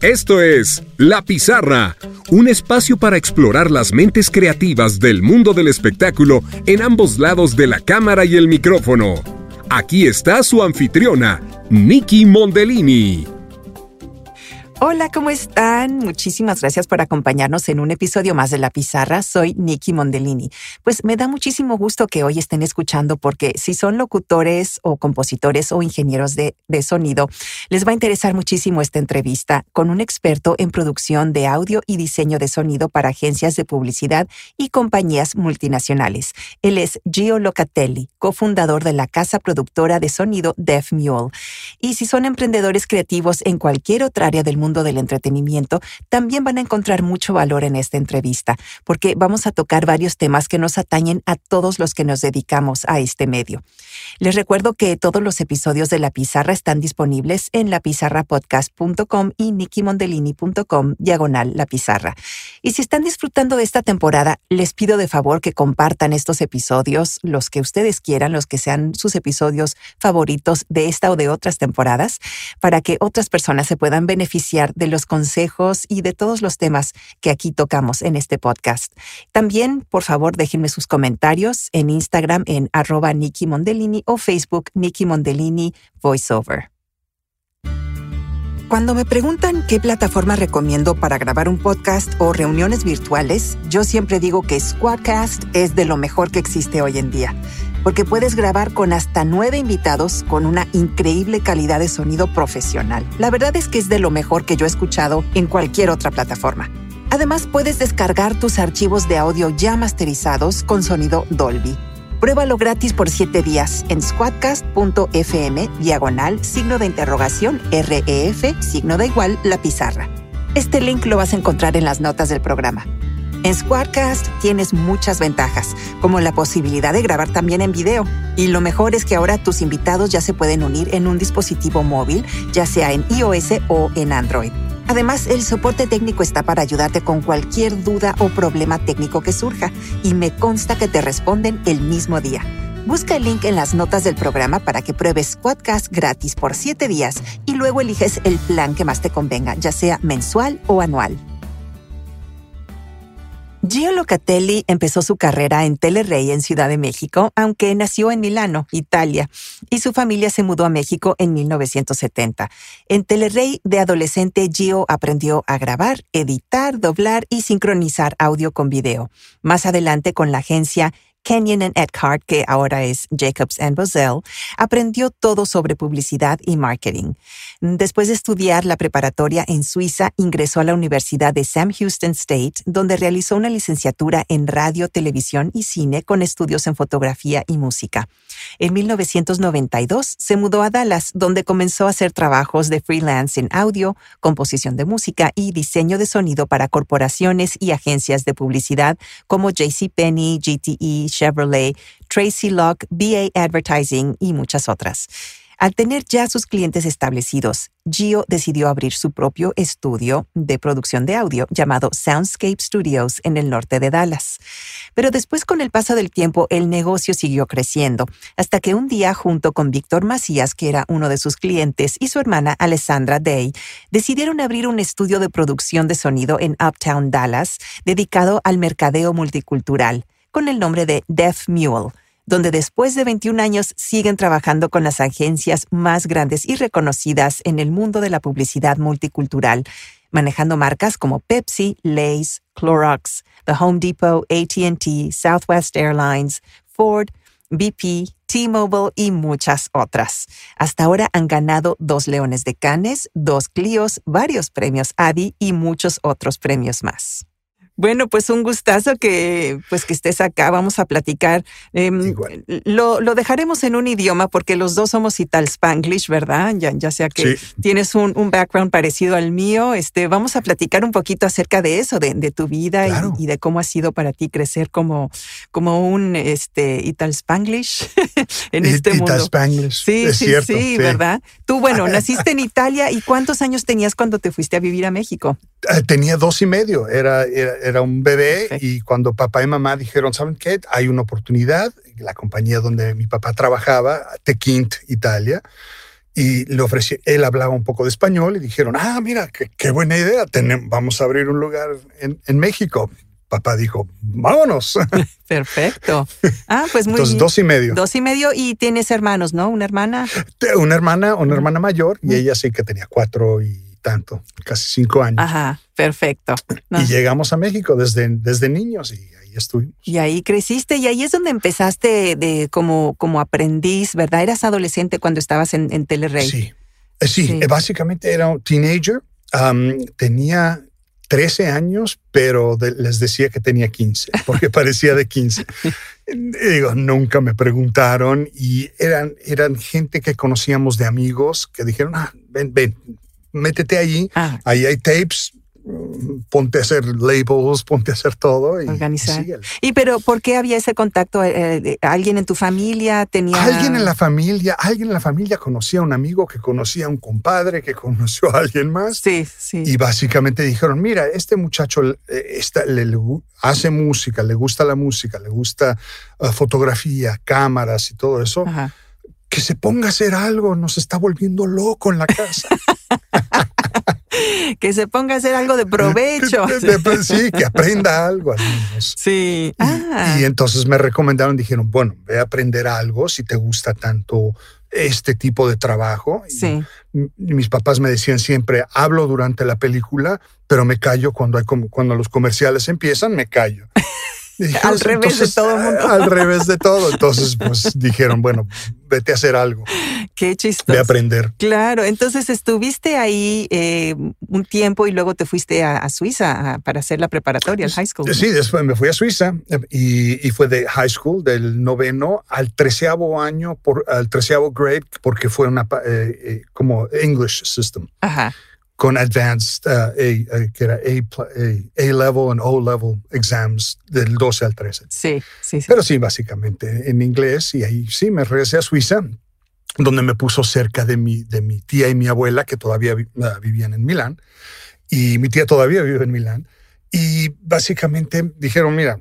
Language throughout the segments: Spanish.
Esto es La Pizarra, un espacio para explorar las mentes creativas del mundo del espectáculo en ambos lados de la cámara y el micrófono. Aquí está su anfitriona, Nikki Mondellini. Hola, ¿cómo están? Muchísimas gracias por acompañarnos en un episodio más de La Pizarra. Soy Nikki Mondellini. Pues me da muchísimo gusto que hoy estén escuchando porque si son locutores o compositores o ingenieros de, de, sonido, les va a interesar muchísimo esta entrevista con un experto en producción de audio y diseño de sonido para agencias de publicidad y compañías multinacionales. Él es Gio Locatelli, cofundador de la casa productora de sonido Def Mule. Y si son emprendedores creativos en cualquier otra área del mundo, del entretenimiento, también van a encontrar mucho valor en esta entrevista, porque vamos a tocar varios temas que nos atañen a todos los que nos dedicamos a este medio. Les recuerdo que todos los episodios de La Pizarra están disponibles en lapizarrapodcast.com y nikimondelini.com diagonal La Pizarra. Y si están disfrutando de esta temporada, les pido de favor que compartan estos episodios, los que ustedes quieran, los que sean sus episodios favoritos de esta o de otras temporadas, para que otras personas se puedan beneficiar de los consejos y de todos los temas que aquí tocamos en este podcast. También, por favor, déjenme sus comentarios en Instagram en arroba Nikki Mondellini o Facebook Nikki Mondellini Voiceover. Cuando me preguntan qué plataforma recomiendo para grabar un podcast o reuniones virtuales, yo siempre digo que Squadcast es de lo mejor que existe hoy en día porque puedes grabar con hasta nueve invitados con una increíble calidad de sonido profesional. La verdad es que es de lo mejor que yo he escuchado en cualquier otra plataforma. Además, puedes descargar tus archivos de audio ya masterizados con sonido Dolby. Pruébalo gratis por siete días en squadcast.fm, diagonal, signo de interrogación, REF, signo de igual, la pizarra. Este link lo vas a encontrar en las notas del programa. En Squadcast tienes muchas ventajas, como la posibilidad de grabar también en video. Y lo mejor es que ahora tus invitados ya se pueden unir en un dispositivo móvil, ya sea en iOS o en Android. Además, el soporte técnico está para ayudarte con cualquier duda o problema técnico que surja, y me consta que te responden el mismo día. Busca el link en las notas del programa para que pruebes Squadcast gratis por 7 días y luego eliges el plan que más te convenga, ya sea mensual o anual. Gio Locatelli empezó su carrera en Telerey en Ciudad de México, aunque nació en Milano, Italia, y su familia se mudó a México en 1970. En Telerey, de adolescente, Gio aprendió a grabar, editar, doblar y sincronizar audio con video. Más adelante, con la agencia Kenyon and Eckhart, que ahora es Jacobs and Bozell, aprendió todo sobre publicidad y marketing. Después de estudiar la preparatoria en Suiza, ingresó a la Universidad de Sam Houston State, donde realizó una licenciatura en radio, televisión y cine con estudios en fotografía y música. En 1992 se mudó a Dallas, donde comenzó a hacer trabajos de freelance en audio, composición de música y diseño de sonido para corporaciones y agencias de publicidad como JCPenney, GTE, Chevrolet, Tracy Locke, BA Advertising y muchas otras. Al tener ya sus clientes establecidos, Gio decidió abrir su propio estudio de producción de audio llamado Soundscape Studios en el norte de Dallas. Pero después con el paso del tiempo el negocio siguió creciendo, hasta que un día junto con Víctor Macías, que era uno de sus clientes, y su hermana Alessandra Day, decidieron abrir un estudio de producción de sonido en Uptown Dallas dedicado al mercadeo multicultural, con el nombre de Deaf Mule donde después de 21 años siguen trabajando con las agencias más grandes y reconocidas en el mundo de la publicidad multicultural, manejando marcas como Pepsi, Lay's, Clorox, The Home Depot, ATT, Southwest Airlines, Ford, BP, T-Mobile y muchas otras. Hasta ahora han ganado dos Leones de Cannes, dos Clios, varios premios ADI y muchos otros premios más. Bueno, pues un gustazo que pues que estés acá. Vamos a platicar. Em, lo, lo, dejaremos en un idioma porque los dos somos Ital Spanglish, ¿verdad? Ya, ya sea que tienes un, un, background parecido al mío. Este, vamos a platicar un poquito acerca de eso, de, de tu vida y, de cómo ha sido para ti crecer como, como un este, Ital Spanglish en este Ital mundo. Spanglish. Sí, es sí, cierto, sí, ¿verdad? Tú, bueno, naciste en Italia y ¿cuántos años tenías cuando te fuiste a vivir a México? Eh, tenía dos y medio. era, era era un bebé y cuando papá y mamá dijeron, ¿saben qué? Hay una oportunidad, la compañía donde mi papá trabajaba, Tequint Italia, y le ofrecí, él hablaba un poco de español y dijeron, ah, mira, qué, buena idea, vamos a abrir un lugar en, en México papá dijo, vámonos. Perfecto. Ah, pues muy Entonces, dos y medio. Dos y medio y tienes hermanos, ¿no? Una hermana. Una hermana, una hermana mayor y ella sí que tenía cuatro y tanto, casi cinco años. Ajá, perfecto. Y llegamos a México desde, desde niños y ahí estuvimos. Y ahí creciste y ahí es donde empezaste de como, como aprendiz, ¿verdad? Eras adolescente cuando estabas en, en Telerrey. Sí, eh, sí, básicamente era un teenager. tenía 13 años, pero les decía que tenía 15, porque parecía de 15. digo, nunca me preguntaron y eran, eran gente que conocíamos de amigos que dijeron, ah, ven, ven, métete allí, ah. ahí hay tapes, ponte a hacer labels, ponte a hacer todo. Y, Organizar. Y, pero, ¿por qué había ese contacto? Eh, ¿Alguien en tu familia tenía...? Alguien en la familia, alguien en la familia conocía a un amigo que conocía a un compadre que conoció a alguien más. Sí, sí. Y básicamente dijeron, mira, este muchacho eh, le, hace música, le gusta la música, le gusta uh, fotografía, cámaras y todo eso. Que se ponga a hacer algo, nos está volviendo loco en la casa. que se ponga a hacer algo de provecho. sí, que aprenda algo al menos. Sí. Ah. Y, entonces me recomendaron, dijeron, bueno, ve a aprender algo si te gusta tanto este tipo de trabajo. Sí. mis papás me decían siempre, hablo durante la película, pero me callo cuando, hay, cuando los comerciales empiezan, me callo. al revés de todo el mundo. Al revés de todo. Entonces, pues dijeron, bueno, vete a hacer algo. Qué chistoso. De aprender. Claro. Entonces, estuviste ahí eh, un tiempo y luego te fuiste a, Suiza para hacer la preparatoria, el high school. Sí, después me fui a Suiza y, fue de high school, del noveno al treceavo año, por, al treceavo grade, porque fue una eh, eh, como English system. Ajá con advanced, uh, a, que era a, level and O level exams del 12 al 13. Sí, sí, sí. Pero sí, básicamente en inglés y ahí sí me regresé a Suiza, donde me puso cerca de mi, de mi tía y mi abuela que todavía uh, vivían en Milán y mi tía todavía vive en Milán. Y básicamente dijeron, mira,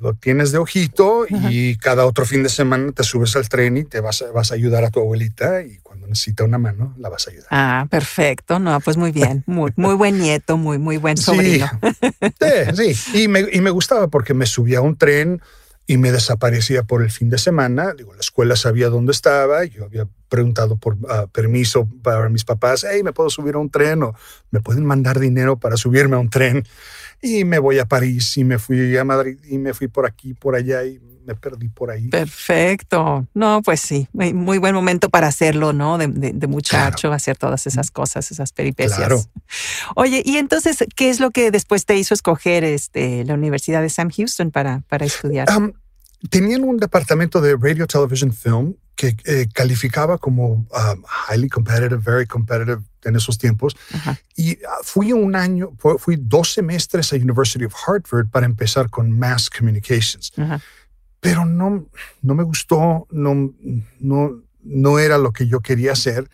lo tienes de ojito y cada otro fin de semana te subes al tren y te vas a, vas a ayudar a tu abuelita y cuando necesita una mano la vas a ayudar. Ah, perfecto. No, pues muy bien. Muy, muy buen nieto, muy, muy buen sobrino. Sí, sí. Y, me, y me gustaba porque me subía a un tren y me desaparecía por el fin de semana. Digo, la escuela sabía dónde estaba. Yo había preguntado por ah, permiso para mis papás. Hey, ¿me puedo subir a un tren? O ¿me pueden mandar dinero para subirme a un tren? Y me voy a París y me fui a Madrid y me fui por aquí, por allá y me perdí por ahí. Perfecto. No, pues sí, muy buen momento para hacerlo, ¿no? De, muchacho, hacer todas esas cosas, esas peripecias. Claro. Oye, y entonces, ¿qué es lo que después te hizo escoger este, la Universidad de Sam Houston para, para estudiar? tenían un departamento de Radio Television Film que eh, calificaba como um, highly competitive, very competitive en esos tiempos. Y ah, fui un año, fui dos semestres a University of Hartford para empezar con Mass Communications. Pero no, no me gustó, no, no, no era lo que yo quería hacer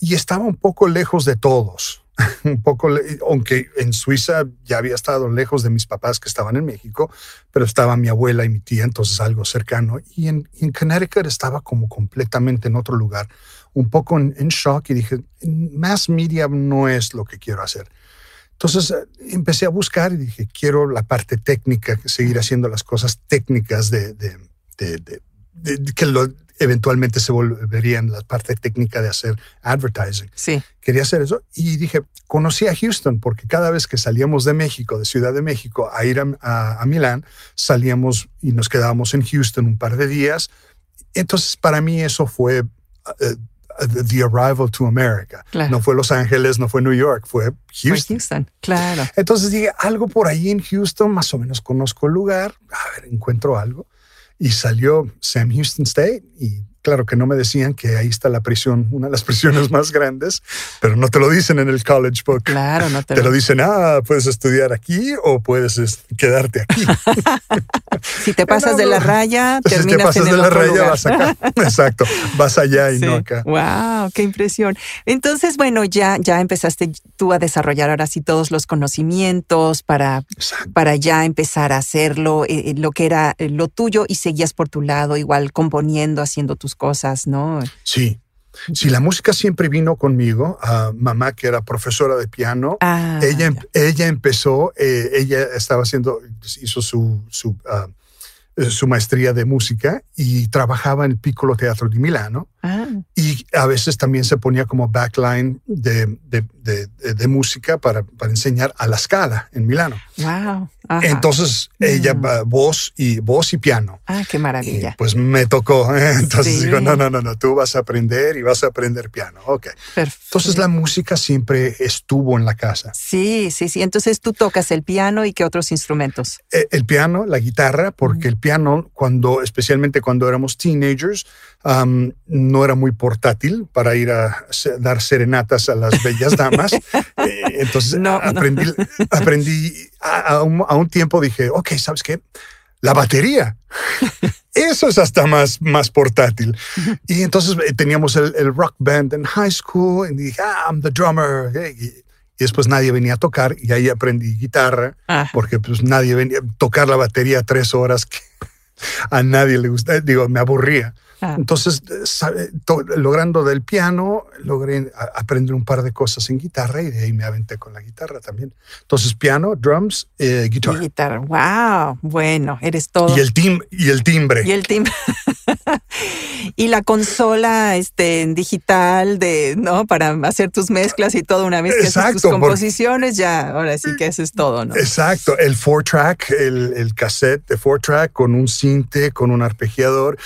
y estaba un poco lejos de todos. un poco, aunque en Suiza ya había estado lejos de mis papás que estaban en México, pero estaba mi abuela y mi tía, entonces algo cercano. Y en, en Connecticut estaba como completamente en otro lugar, un poco en, shock y dije, más media no es lo que quiero hacer. Entonces eh, empecé a buscar y dije, quiero la parte técnica, seguir haciendo las cosas técnicas de, de, de, de que lo, eventualmente se volvería en la parte técnica de hacer advertising. Sí. Quería hacer eso y dije, conocí a Houston porque cada vez que salíamos de México, de Ciudad de México, a ir a, Milán, salíamos y nos quedábamos en Houston un par de días. Entonces, para mí eso fue uh, the arrival to America. No fue Los Ángeles, no fue New York, fue Houston. Fue Houston, claro. Entonces dije, algo por ahí en Houston, más o menos conozco el lugar, a ver, encuentro algo y salió Sam Houston State y Claro que no me decían que ahí está la prisión, una de las prisiones más grandes, pero no te lo dicen en el college book. Claro, no te, te lo... dicen, ah, puedes estudiar aquí o puedes quedarte aquí. si te pasas de la raya, terminas si te pasas de la raya, vas acá. Exacto, vas allá y no acá. Wow, qué impresión. Entonces, bueno, ya, ya empezaste tú a desarrollar ahora sí todos los conocimientos para, para ya empezar a hacerlo, eh, eh, lo que era eh, lo tuyo y seguías por tu lado, igual componiendo, haciendo tus cosas, ¿no? Sí, Si la música siempre vino conmigo, mamá que era profesora de piano, Ah, ella, em, ella empezó, eh, ella estaba haciendo, hizo su, su, eh, su maestría de música y trabajaba en el Piccolo Teatro di Milano Ah, y a veces también se ponía como backline de, de, de- de- música para, para enseñar a la Scala en Milano. wow. Ajá. Entonces ella, Mm. voz y voz y piano. ah, qué Y maravilla. pues me tocó. ¿eh? Entonces Sí. digo, no, no, no, no, tú vas a aprender y vas a aprender piano. Ok. Perfecto. Entonces la música siempre estuvo en la casa. Sí, sí, sí. Entonces tú tocas el piano y qué otros instrumentos. Eh, El piano, la guitarra, porque el piano, cuando, especialmente cuando éramos teenagers, um, no era muy portátil para ir a dar serenatas a las bellas damas. Eh, entonces No, no. aprendí, aprendí a, a un, a un tiempo dije, ok, ¿sabes qué? La batería. Eso es hasta más, más portátil. Y entonces eh, teníamos el, el rock band en high school y dije, ah, I'm the drummer. Y, y después nadie venía a tocar y ahí aprendí guitarra Ah, porque pues nadie venía a tocar la batería tres horas que a nadie le gusta, digo, me aburría. ah. Entonces, sabe- to- logrando del piano, logré aprender un par de cosas en guitarra y de ahí me aventé con la guitarra también. Entonces, piano, drums, eh, Y guitarra. guitarra. Wow. Bueno, eres todo. Y el, tim y el timbre. Y el timbre. y la consola este, digital de, ¿no? Para hacer tus mezclas y todo. Una vez que haces tus Exacto, composiciones, ya, ahora sí que haces todo, ¿no? Exacto, el four track, el, el cassette de four track con un cinte, con un arpegiador,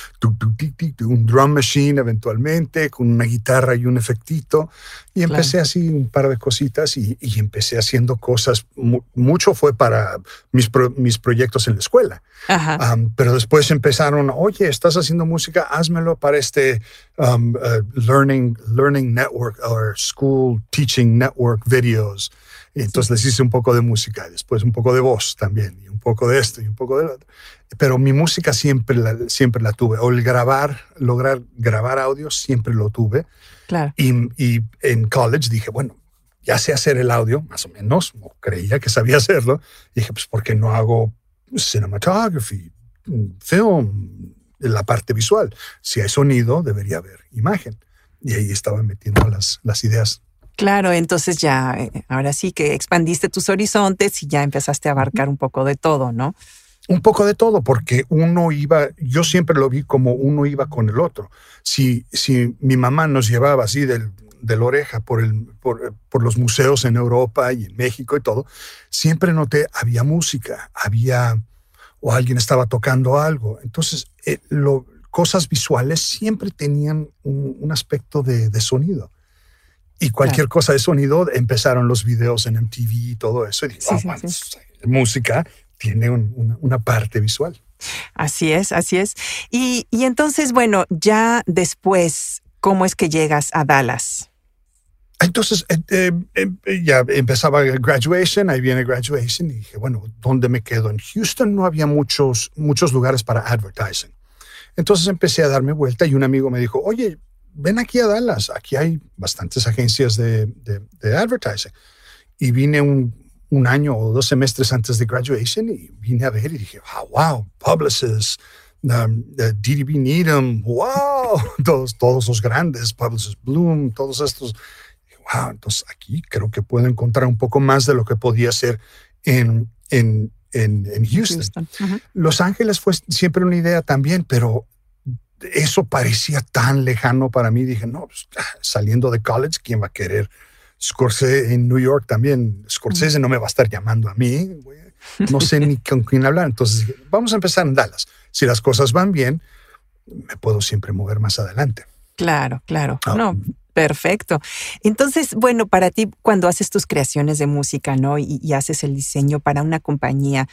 un drum machine eventualmente, con una guitarra y un efectito. Y empecé así un par de cositas y, y empecé haciendo cosas. Mu- mucho fue para mis, pro- mis proyectos en la escuela. Ajá. Um, pero después empezaron, oye, estás haciendo música, házmelo para este um, uh, Learning, Learning Network o School Teaching Network videos. Y entonces les hice un poco de música, después un poco de voz también, y un poco de esto y un poco de lo otro. Pero mi música siempre la, siempre la tuve, o el grabar, lograr grabar audio, siempre lo tuve. Claro. Y, y en college dije, bueno, ya sé hacer el audio, más o menos, o creía que sabía hacerlo. Y dije, pues, ¿por qué no hago cinematography, film, la parte visual? Si hay sonido, debería haber imagen. Y ahí estaba metiendo las, las ideas. Claro, entonces ya, eh, ahora sí que expandiste tus horizontes y ya empezaste a abarcar un poco de todo, ¿no? Un poco de todo, porque uno iba, yo siempre lo vi como uno iba con el otro. Si, si mi mamá nos llevaba así del, de la oreja por, el, por, por los museos en Europa y en México y todo, siempre noté, había música, había, o alguien estaba tocando algo. Entonces, eh, lo, cosas visuales siempre tenían un, un aspecto de, de sonido. Y cualquier cosa de sonido, empezaron los videos en MTV y todo eso. Y Sí, "Ah, sí, sí. música tiene un- una, una parte visual. Así es, así es. Y, y entonces, bueno, ya después, ¿cómo es que llegas a Dallas? Entonces, eh, eh, eh, ya empezaba graduation, ahí viene graduation, y dije, bueno, ¿dónde me quedo? En Houston no había muchos, muchos lugares para advertising. Entonces empecé a darme vuelta y un amigo me dijo, oye, ven aquí a Dallas, aquí hay bastantes agencias de, de, de advertising. Y vine un, un año o dos semestres antes de graduation y vine a ver y dije, ah, wow, Publicis, um, uh, DDB Needham, wow, todos, todos los grandes, Publicis Bloom, todos estos wow, entonces aquí creo que puedo encontrar un poco más de lo que podía ser en, en, en, en Houston. Los Ángeles fue siempre una idea también, pero eso parecía tan lejano para mí. Dije, no, pues, ah, saliendo de college, ¿quién va a querer? Scorsese en New York también. Scorsese no me va a estar llamando a mí. güey. No sé ni con quién hablar. Entonces, dije, vamos a empezar en Dallas. Si las cosas van bien, me puedo siempre mover más adelante. Claro, claro. Ah. No, perfecto. Entonces, bueno, para ti, cuando haces tus creaciones de música, ¿no? Y, y haces el diseño para una compañía,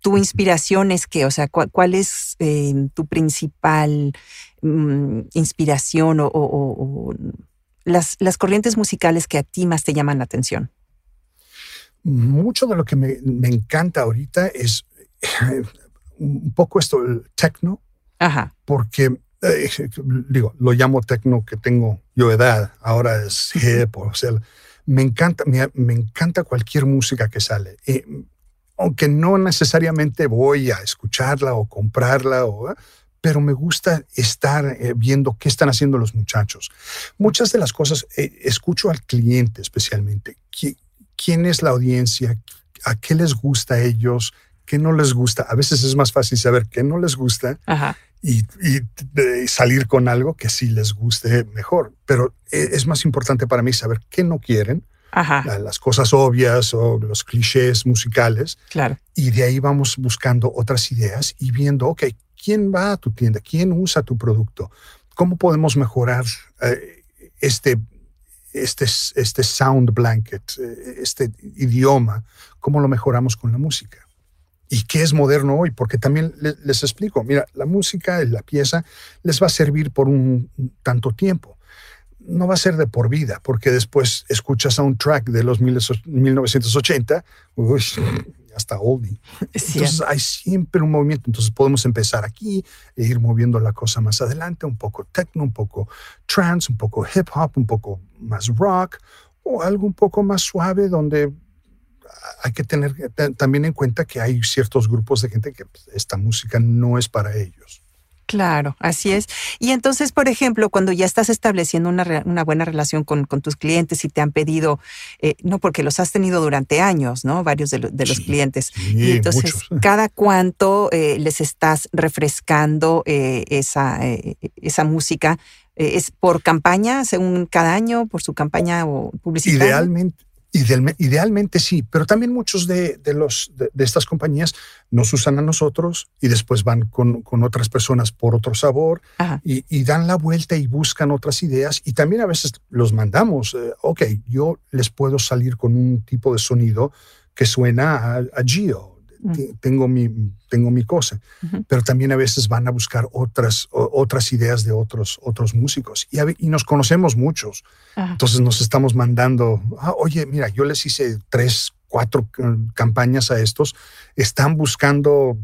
¿tu inspiración es qué? O sea, ¿cuál, cuál es eh, tu principal mm, inspiración o, o- o- o las, las corrientes musicales que a ti más te llaman la atención? mucho de lo que me, me encanta ahorita es eh, un poco esto, el techno, Ajá. porque eh, digo, lo llamo techno que tengo yo edad, ahora es hip, o sea, me encanta, me, me encanta cualquier música que sale. Eh, aunque no necesariamente voy a escucharla o comprarla, o, pero me gusta estar eh, viendo qué están haciendo los muchachos. Muchas de las cosas, eh, escucho al cliente especialmente. ¿Quién es la audiencia? ¿A qué les gusta a ellos? ¿Qué no les gusta? A veces es más fácil saber qué no les gusta Y, salir con algo que sí les guste mejor. Pero eh, es más importante para mí saber qué no quieren. las cosas obvias o los clichés musicales. Claro. Y de ahí vamos buscando otras ideas y viendo, ok, ¿quién va a tu tienda? ¿Quién usa tu producto? ¿Cómo podemos mejorar eh, este, este, este sound blanket, eh, este idioma? ¿Cómo lo mejoramos con la música? ¿Y qué es moderno hoy? Porque también les, explico, mira, la música, la pieza, les va a servir por un, tanto tiempo no va a ser de por vida, porque después escuchas a un track de los 1980, uy, hasta oldie. Entonces hay siempre un movimiento. Entonces podemos empezar aquí e ir moviendo la cosa más adelante, un poco techno, un poco trance, un poco hip hop, un poco más rock o algo un poco más suave donde hay que tener también en cuenta que hay ciertos grupos de gente que pues, esta música no es para ellos. Claro, así es. Y entonces, por ejemplo, cuando ya estás estableciendo una, buena relación con, tus clientes y te han pedido, eh, no porque los has tenido durante años, ¿no? Varios de, los clientes. y entonces, ¿cada cuánto eh, les estás refrescando eh, esa, esa música? ¿Es por campaña, según cada año, por su campaña o publicidad? Idealmente, idealmente sí, pero también muchos de, los, de, estas compañías nos usan a nosotros y después van con, otras personas por otro sabor y, dan la vuelta y buscan otras ideas y también a veces los mandamos, eh, ok, yo les puedo salir con un tipo de sonido que suena a Gio Mm. Tengo, mi, tengo mi cosa. Pero también a veces van a buscar otras, otras ideas de otros, otros músicos. Y, y nos conocemos muchos. Entonces nos estamos mandando, ah, oye, mira, yo les hice tres, cuatro eh, campañas a estos. Están buscando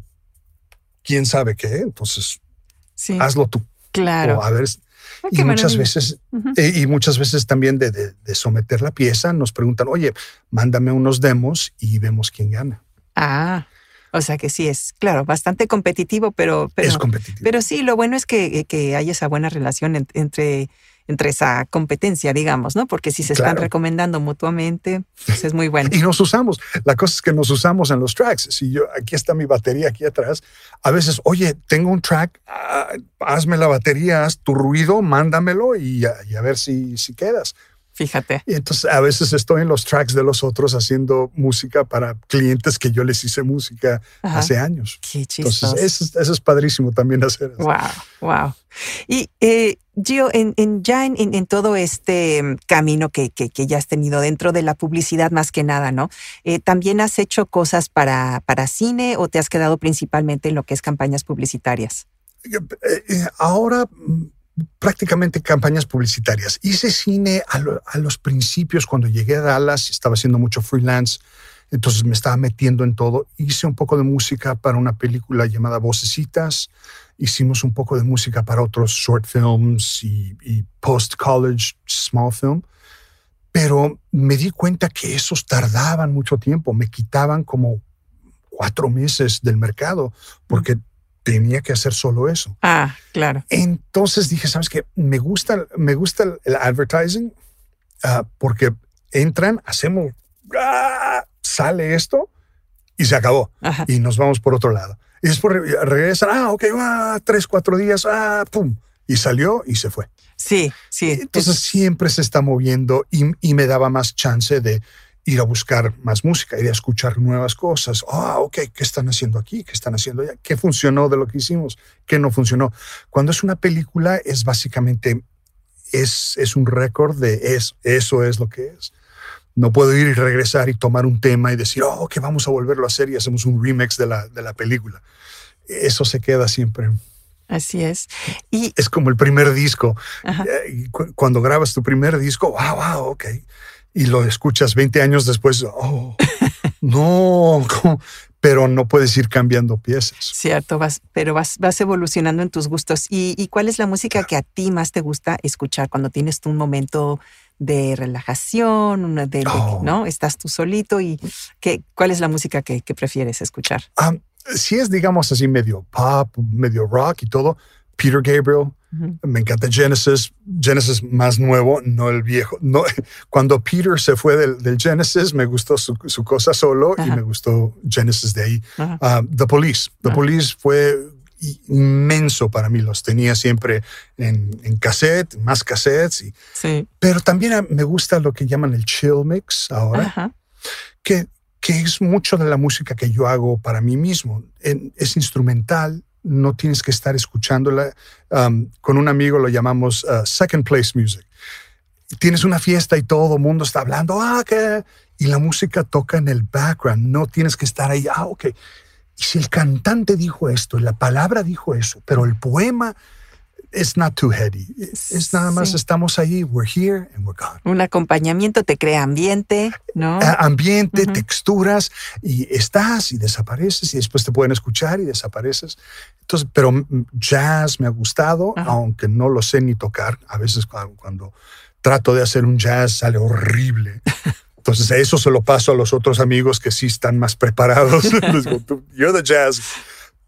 quién sabe qué. Entonces, hazlo tú. Claro. a ver, ah, y muchas veces, eh, y muchas veces también de, de, someter la pieza, nos preguntan, oye, mándame unos demos y vemos quién gana. Ah, o sea que sí es, claro, bastante competitivo, pero, pero, es competitivo. pero sí, lo bueno es que, que hay esa buena relación entre, entre esa competencia, digamos, ¿no? Porque si se están recomendando mutuamente, pues es muy bueno. y nos usamos. La cosa es que nos usamos en los tracks. Si yo, aquí está mi batería aquí atrás, a veces, oye, tengo un track, ah, hazme la batería, haz tu ruido, mándamelo y a, y a ver si, si quedas. Fíjate. Y entonces a veces estoy en los tracks de los otros haciendo música para clientes que yo les hice música hace años. Qué chistoso. Entonces eso, es padrísimo también hacer. Wow, wow. Y eh, Gio, en, ya en, todo este mm, camino que, que, ya has tenido dentro de la publicidad más que nada, ¿no? Eh, ¿También has hecho cosas para, para cine o te has quedado principalmente en lo que es campañas publicitarias? Eh, ahora mm, prácticamente campañas publicitarias. Hice cine a, los principios, cuando llegué a Dallas, estaba haciendo mucho freelance, entonces me estaba metiendo en todo. Hice un poco de música para una película llamada Vocecitas, hicimos un poco de música para otros short films y, y post-college small film, pero me di cuenta que esos tardaban mucho tiempo, me quitaban como cuatro meses del mercado, porque tenía que hacer solo eso. Ah, claro. Entonces dije, ¿sabes qué? Me gusta, me gusta el advertising ah, porque entran, hacemos, ¡ah! sale esto y se acabó. Y nos vamos por otro lado. Y después regresan, ah, ok, ah, tres, cuatro días, ah, pum. Y salió y se fue. Sí, sí. Entonces siempre se está moviendo y, y me daba más chance de ir a buscar más música, ir a escuchar nuevas cosas. Ah, ok, ¿qué están haciendo aquí? ¿Qué están haciendo allá? ¿Qué funcionó de lo que hicimos? ¿Qué no funcionó? Cuando es una película es básicamente, es, es un récord de eso, eso es lo que es. No puedo ir y regresar y tomar un tema y decir, oh, que vamos a volverlo a hacer y hacemos un remix de la, de la película. Eso se queda siempre. Así es. Y es como el primer disco. Eh, cuando grabas tu primer disco, wow, wow, ok y lo escuchas 20 años después, oh, no, pero no puedes ir cambiando piezas. Cierto, vas, pero vas, vas evolucionando en tus gustos. ¿Y, cuál es la música que a ti más te gusta escuchar cuando tienes un momento de relajación, de, oh. ¿no? Estás tú solito y ¿qué, ¿cuál es la música que, prefieres escuchar? Ah, si es, digamos así, medio pop, medio rock y todo, Peter Gabriel, me encanta Genesis, Genesis más nuevo, no el viejo. No, cuando Peter se fue del, Genesis, me gustó su, cosa solo y me gustó Genesis de ahí. Ah, The Police. The Police fue inmenso para mí. Los tenía siempre en, en cassette, más cassettes. Y, sí. Pero también me gusta lo que llaman el chill mix ahora, que, que es mucho de la música que yo hago para mí mismo. es instrumental, no tienes que estar escuchándola. Um, con un amigo lo llamamos uh, second place music. Tienes una fiesta y todo el mundo está hablando, ah, que y la música toca en el background, no tienes que estar ahí, ah, ok. Y si el cantante dijo esto, la palabra dijo eso, pero el poema it's not too heady. Es nada más estamos ahí, we're here and we're gone. Un acompañamiento te crea ambiente, ¿no? ambiente, texturas y estás y desapareces y después te pueden escuchar y desapareces. Entonces, pero jazz me ha gustado, aunque no lo sé ni tocar. A veces cuando, trato de hacer un jazz sale horrible. Entonces, eso se lo paso a los otros amigos que sí están más preparados. You're the jazz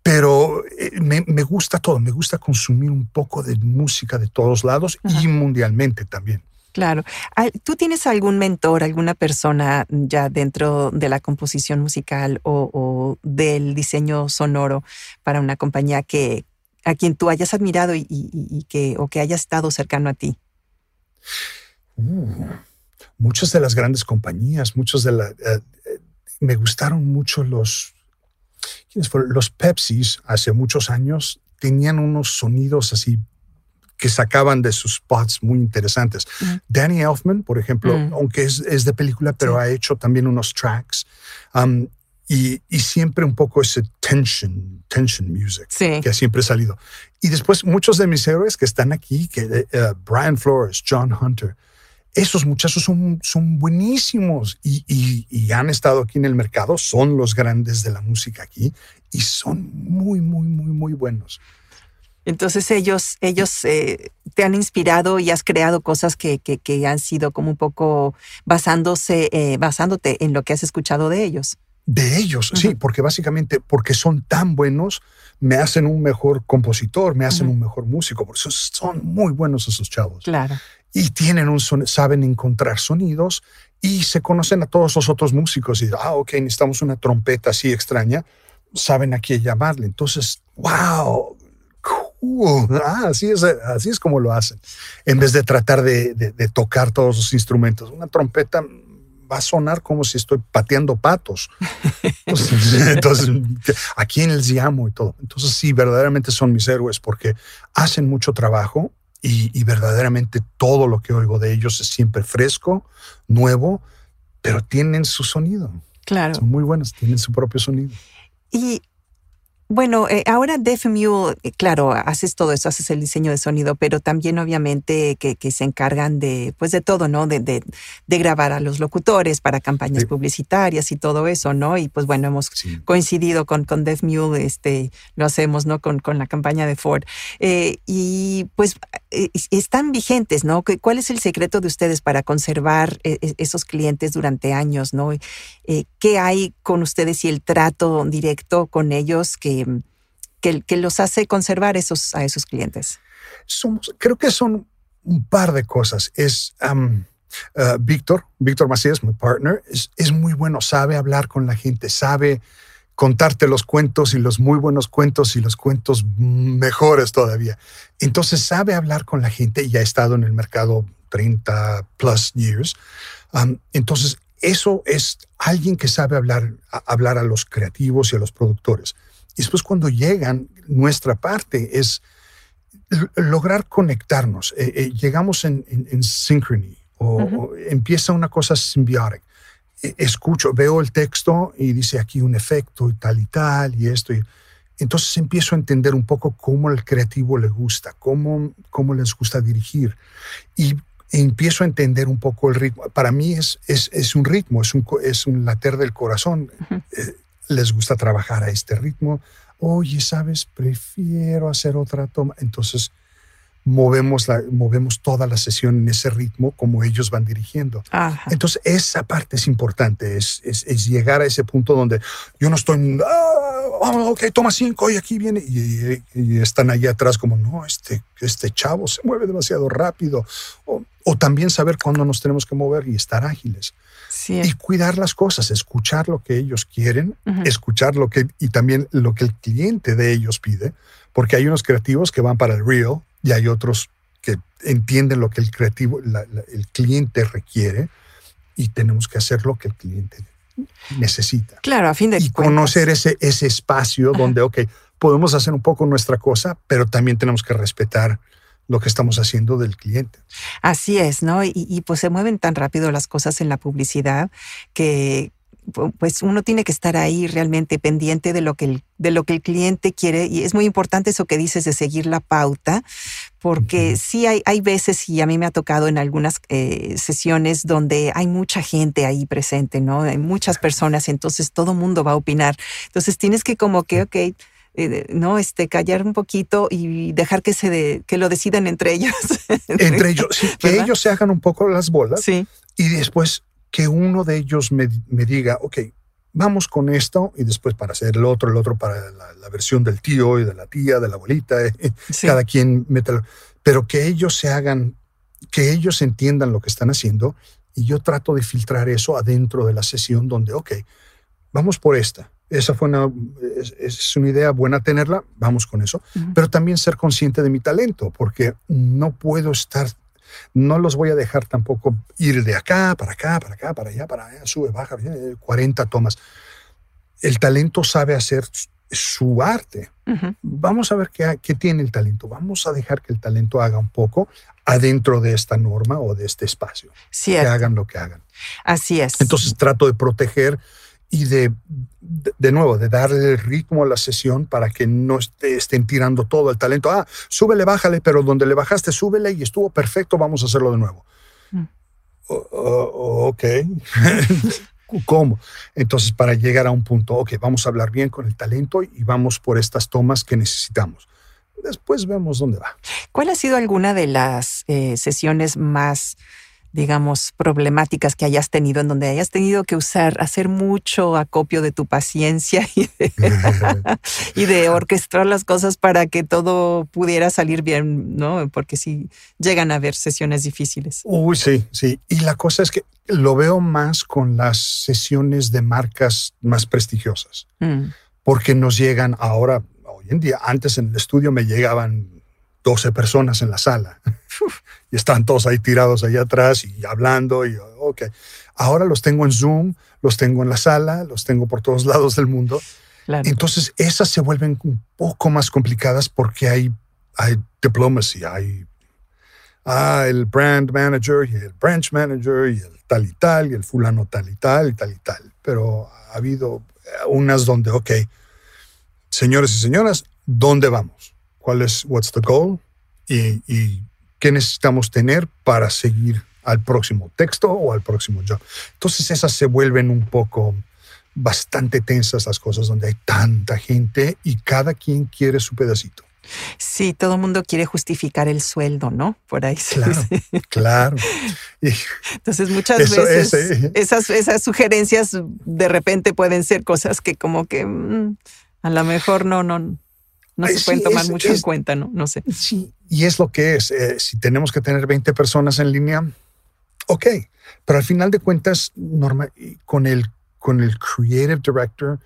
pero eh, me, gusta todo, me gusta consumir un poco de música de todos lados y mundialmente también. Claro. ¿Tú tienes algún mentor, alguna persona ya dentro de la composición musical o, del diseño sonoro para una compañía que a quien tú hayas admirado y, que o que haya estado cercano a ti? Uh, muchas de las grandes compañías, muchos de la, eh, eh, me gustaron mucho los los Pepsis hace muchos años tenían unos sonidos así que sacaban de sus spots muy interesantes. Mm. Danny Elfman, por ejemplo, mm. aunque es, de película, pero ha hecho también unos tracks. Um, y, siempre un poco ese tension, tension music que ha siempre salido. Y después muchos de mis héroes que están aquí, que uh, Brian Flores, John Hunter, esos muchachos son, son buenísimos y, han estado aquí en el mercado, son los grandes de la música aquí y son muy, muy, muy, muy buenos. Entonces ellos, ellos eh, te han inspirado y has creado cosas que, que, han sido como un poco basándose, eh, basándote en lo que has escuchado de ellos. De ellos, sí, porque básicamente porque son tan buenos, me hacen un mejor compositor, me hacen un mejor músico, por eso son muy buenos esos chavos. Claro y tienen un saben encontrar sonidos y se conocen a todos los otros músicos y, ah, ok, necesitamos una trompeta así extraña, saben a quién llamarle. Entonces, wow, cool. Ah, así, es, así es como lo hacen. En vez de tratar de, tocar todos los instrumentos, una trompeta va a sonar como si estoy pateando patos. Entonces, ¿a quién les llamo y todo? Entonces, sí, verdaderamente son mis héroes porque hacen mucho trabajo y, verdaderamente todo lo que oigo de ellos es siempre fresco, nuevo, pero tienen su sonido. Claro. Son muy buenos, tienen su propio sonido. Y bueno, eh, ahora Def Mule, eh, claro, haces todo eso, haces el diseño de sonido, pero también obviamente que, se encargan de, pues de todo, ¿no? De, de, grabar a los locutores para campañas publicitarias y todo eso, ¿no? Y pues bueno, hemos coincidido con, con Def Mule, este, lo hacemos, ¿no? Con, con la campaña de Ford. Eh, y pues están vigentes, ¿no? ¿Cuál es el secreto de ustedes para conservar esos clientes durante años, ¿no? ¿Qué hay con ustedes y el trato directo con ellos que que, los hace conservar esos, a esos clientes? Creo que son un par de cosas. Es uh, Víctor, Víctor Macías, mi partner, es, muy bueno, sabe hablar con la gente, sabe contarte los cuentos y los muy buenos cuentos y los cuentos mejores todavía. Entonces sabe hablar con la gente y ha estado en el mercado 30 plus years. Entonces eso es alguien que sabe hablar, hablar a los creativos y a los productores. Y después cuando llegan, nuestra parte es lograr conectarnos. Eh, eh, llegamos en, en, synchrony o, empieza una cosa simbiótica. E, escucho, veo el texto y dice aquí un efecto y tal y tal y esto. Y, entonces empiezo a entender un poco cómo el creativo le gusta, cómo, cómo les gusta dirigir. Y empiezo a entender un poco el ritmo. Para mí es, es, es un ritmo, es un, es un later del corazón les gusta trabajar a este ritmo. Oye, sabes, prefiero hacer otra toma. Entonces, movemos, la, movemos toda la sesión en ese ritmo como ellos van dirigiendo. Entonces, esa parte es importante, es, es, llegar a ese punto donde yo no estoy, ah, ok, toma cinco y aquí viene, y, están allá atrás como, no, este, este chavo se mueve demasiado rápido. O, también saber cuándo nos tenemos que mover y estar ágiles. Y cuidar las cosas, escuchar lo que ellos quieren, escuchar lo que, y también lo que el cliente de ellos pide, porque hay unos creativos que van para el real y hay otros que entienden lo que el creativo, el cliente requiere y tenemos que hacer lo que el cliente necesita. Claro, a fin de Y conocer ese, ese espacio donde, ok, podemos hacer un poco nuestra cosa, pero también tenemos que respetar lo que estamos haciendo del cliente. Así es, ¿no? Y, y, pues se mueven tan rápido las cosas en la publicidad que, pues uno tiene que estar ahí realmente pendiente de lo que el, de lo que el cliente quiere y es muy importante eso que dices de seguir la pauta porque sí hay, hay veces y a mí me ha tocado en algunas eh, sesiones donde hay mucha gente ahí presente, ¿no? Hay muchas personas, entonces todo mundo va a opinar. Entonces tienes que como que, ok, eh, no, este, callar un poquito y dejar que se que lo decidan entre ellos. entre ellos, que ellos se hagan un poco las bolas. Sí. Y después que uno de ellos me, diga, ok, vamos con esto y después para hacer el otro, el otro para la, versión del tío y de la tía, de la abuelita, eh, cada quien mete, pero que ellos se hagan, que ellos entiendan lo que están haciendo y yo trato de filtrar eso adentro de la sesión donde, ok, vamos por esta. Esa fue una, es, una idea buena tenerla, vamos con eso, pero también ser consciente de mi talento, porque no puedo estar no los voy a dejar tampoco ir de acá, para acá, para acá, para allá, para allá, sube, baja, 40 tomas. El talento sabe hacer su arte. Vamos a ver qué, qué, tiene el talento. Vamos a dejar que el talento haga un poco adentro de esta norma o de este espacio. Que hagan lo que hagan. Así es. Entonces trato de proteger y de, de, nuevo, de darle el ritmo a la sesión para que no estén tirando todo el talento. Ah, súbele, bájale, pero donde le bajaste, súbele y estuvo perfecto, vamos a hacerlo de nuevo. Mm. ok. ¿Cómo? Entonces, para llegar a un punto, ok, vamos a hablar bien con el talento y vamos por estas tomas que necesitamos. Después vemos dónde va. ¿Cuál ha sido alguna de las eh, sesiones más digamos, problemáticas que hayas tenido, en donde hayas tenido que usar, hacer mucho acopio de tu paciencia y de, orquestar las cosas para que todo pudiera salir bien, ¿no? Porque sí llegan a haber sesiones difíciles. Uy, sí, sí. Y la cosa es que lo veo más con las sesiones de marcas más prestigiosas, mm. porque nos llegan ahora, hoy en día, antes en el estudio me llegaban 12 personas en la sala y están todos ahí tirados allá atrás y hablando y ok. Ahora los tengo en Zoom, los tengo en la sala, los tengo por todos lados del mundo. Entonces esas se vuelven un poco más complicadas porque hay, hay diplomacy, hay ah, el brand manager y el branch manager y el tal y tal y el fulano tal y tal y tal y tal. Pero ha habido unas donde, ok, señores y señoras, ¿dónde vamos? ¿Cuál es, what's the goal? Y, y qué necesitamos tener para seguir al próximo texto o al próximo job. Entonces esas se vuelven un poco bastante tensas las cosas donde hay tanta gente y cada quien quiere su pedacito. Sí, todo el mundo quiere justificar el sueldo, ¿no? Por ahí. Claro, claro. Entonces muchas veces eh. esas, esas sugerencias de repente pueden ser cosas que como que mm, a lo mejor no, no, no se pueden tomar mucho en cuenta, ¿no? No sé. Sí, y es lo que es. Eh, si tenemos que tener 20 personas en línea, ok. Pero al final de cuentas, norma, con, el, con el Creative Director,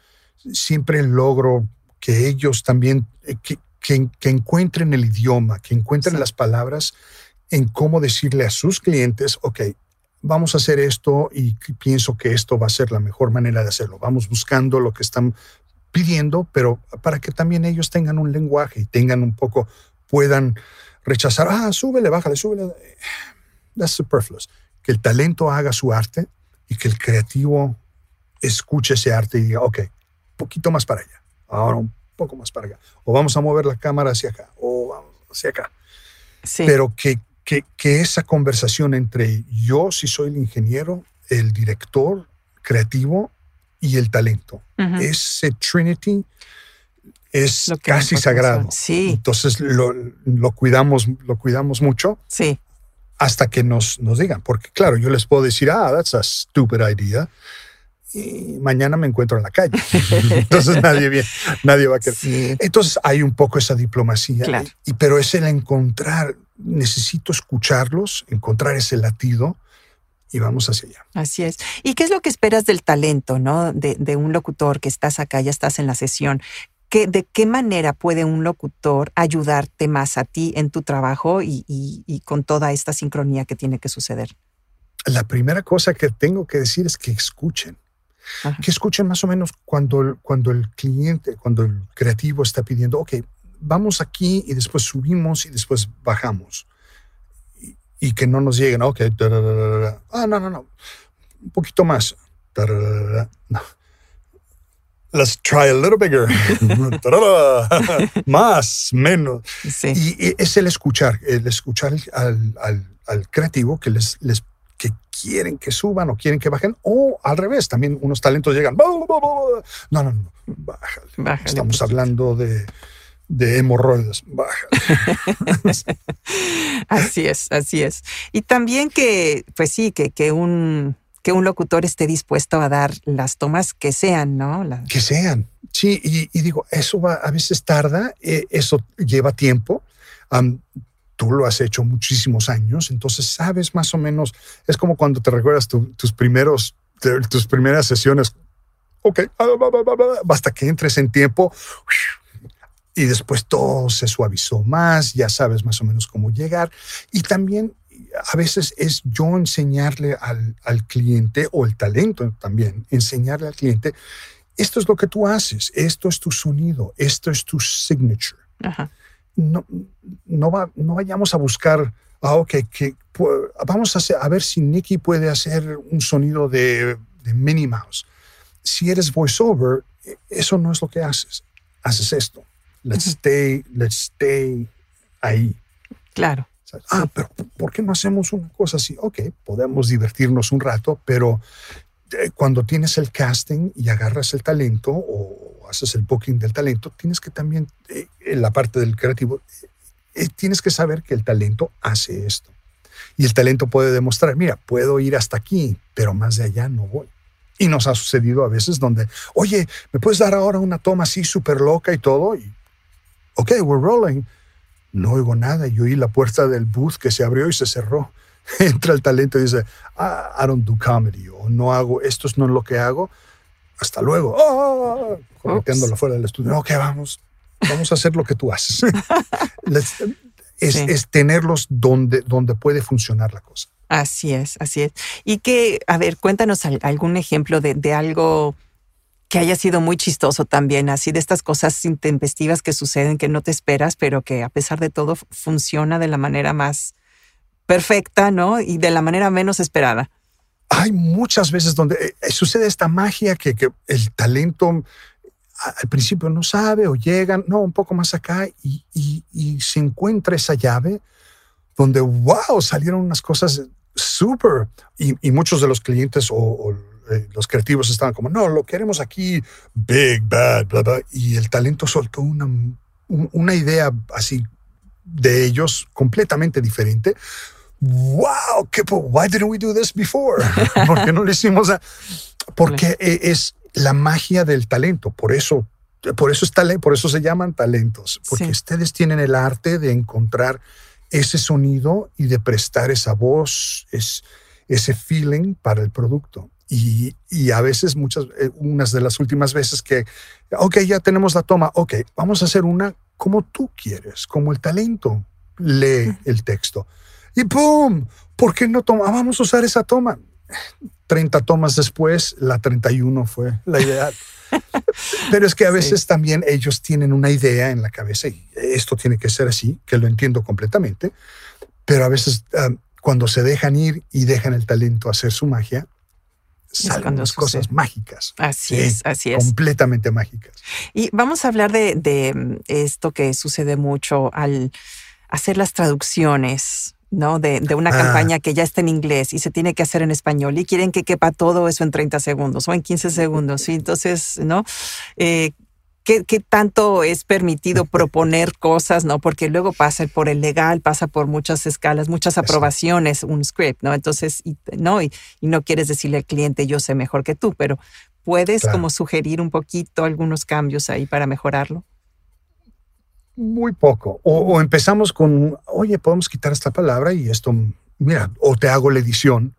siempre logro que ellos también, eh, que, que, encuentren el idioma, que encuentren las palabras en cómo decirle a sus clientes, ok, vamos a hacer esto y pienso que esto va a ser la mejor manera de hacerlo. Vamos buscando lo que están pidiendo, pero para que también ellos tengan un lenguaje y tengan un poco, puedan rechazar, ah, súbele, bájale, súbele. That's superfluous. Que el talento haga su arte y que el creativo escuche ese arte y diga, ok, un poquito más para allá, ahora un poco más para acá, o vamos a mover la cámara hacia acá, o vamos hacia acá. Pero que, que, que esa conversación entre yo, si soy el ingeniero, el director creativo y el talento. Ese Trinity es casi sagrado. Sí. Entonces lo, lo cuidamos, lo cuidamos mucho Sí, hasta que nos, nos digan. Porque claro, yo les puedo decir, ah, that's a stupid idea. Y mañana me encuentro en la calle. Entonces nadie, viene- nadie va a querer. sí, Entonces hay un poco esa diplomacia. Claro. Y, pero es el encontrar, necesito escucharlos, encontrar ese latido y vamos hacia allá. así es. ¿Y qué es lo que esperas del talento, no? De, de un locutor que estás acá, ya estás en la sesión. ¿Qué, ¿De qué manera puede un locutor ayudarte más a ti en tu trabajo y, y- y con toda esta sincronía que tiene que suceder? La primera cosa que tengo que decir es que escuchen. Ajá. que escuchen más o menos cuando, cuando el cliente, cuando el creativo está pidiendo, ok, vamos aquí y después subimos y después bajamos. Y, que no nos lleguen, ok, tararara. ah, no, no, no, un poquito más. no. Let's try a little bigger. Más, menos. Sí, Y es el escuchar, el escuchar al, al- al creativo que les, les que quieren que suban o quieren que bajen, o al revés, también unos talentos llegan. No, no, no, no, bájale. Bájale Estamos hablando de, de hemorroides, bájale. así es, así es. Y también que, pues sí, que, que un que un locutor esté dispuesto a dar las tomas que sean, ¿no? La- Que sean. Sí, y, y digo, eso va, a veces tarda, eh, eso lleva tiempo. Tú lo has hecho muchísimos años, entonces sabes más o menos, es como cuando te recuerdas tu- tus primeros, te- tus primeras sesiones. Ok, ah, ba, ba, ba, ba, basta que entres en tiempo y después todo se suavizó más, ya sabes más o menos cómo llegar. Y también a veces es yo enseñarle al, al cliente o el talento también, enseñarle al cliente esto es lo que tú haces, esto es tu sonido, esto es tu signature. Ajá. No, no, va, no vayamos a buscar, ah, ok, que, vamos a, hacer- a ver si Nicky puede hacer un sonido de, de Minnie Mouse. Si eres voiceover, eh, eso no es lo que haces. Haces esto. Let's stay, let's stay ahí. Claro. Ah, pero ¿por qué no hacemos una cosa así? Ok, podemos divertirnos un rato, pero eh, cuando tienes el casting y agarras el talento o haces el booking del talento, tienes que también, eh, en la parte del creativo, eh, tienes que saber que el talento hace esto. Y el talento puede demostrar, mira, puedo ir hasta aquí, pero más de allá no voy. Y nos ha sucedido a veces donde, oye, ¿me puedes dar ahora una toma así súper loca y todo? Y, ok, we're rolling. No oigo nada. Y oí la puerta del booth que se abrió y se cerró. Entra el talento y dice, "Ah, I don't do comedy o no hago, esto no es lo que hago. Hasta luego. Ah, correteándolo fuera del estudio. Ok, vamos, vamos a hacer lo que tú haces. Es, Sí. es tenerlos donde, donde puede funcionar la cosa. Así es, así es. Y que, a ver, cuéntanos al- algún ejemplo de, de algo que haya sido muy chistoso también, así de estas cosas intempestivas que suceden que no te esperas, pero que a pesar de todo funciona de la manera más perfecta, ¿no? Y de la manera menos esperada. hay muchas veces donde eh, eh, sucede esta magia que, el talento al principio no sabe o llegan, no, un poco más acá y, se encuentra esa llave donde, wow, salieron unas cosas súper. Y, y muchos de los clientes o, o, eh, los creativos estaban como, no, lo queremos aquí, big, bad, bla, bla. Y el talento soltó una, un- una idea así de ellos completamente diferente. Wow, ¿qué, why didn't we do this before? ¿Por qué no lo hicimos? a- Porque eh, es la magia del talento. Por eso, por eso es tale- por eso se llaman talentos. Porque Sí. ustedes tienen el arte de encontrar ese sonido y de prestar esa voz, es, ese feeling para el producto. Y, y a veces, muchas, eh, unas de las últimas veces que, ok, ya tenemos la toma, ok, vamos a hacer una como tú quieres, como el talento lee el texto. Y ¡pum! ¿Por qué no toma? Vamos a usar esa toma. 30 tomas después, la 31 fue la ideal. Pero es que a Sí. veces también ellos tienen una idea en la cabeza y esto tiene que ser así, que lo entiendo completamente. Pero a veces ah, cuando se dejan ir y dejan el talento hacer su magia, salen unas cosas sucede. mágicas. Así Sí, es, así es. Completamente mágicas. Y vamos a hablar de, de, mm, esto que sucede mucho al hacer las traducciones, ¿no? De, de una Ah. campaña que ya está en inglés y se tiene que hacer en español y quieren que quepa todo eso en 30 segundos o en 15 segundos. ¿sí? Entonces, ¿no? Eh, qué, tanto es permitido proponer cosas, ¿no? Porque luego pasa por el legal, pasa por muchas escalas, muchas aprobaciones, un script, ¿no? Entonces, no, y, no quieres decirle al cliente, yo sé mejor que tú, pero puedes como sugerir un poquito algunos cambios ahí para mejorarlo. Muy poco. O, empezamos con, oye, podemos quitar esta palabra y esto, mira, o te hago la edición,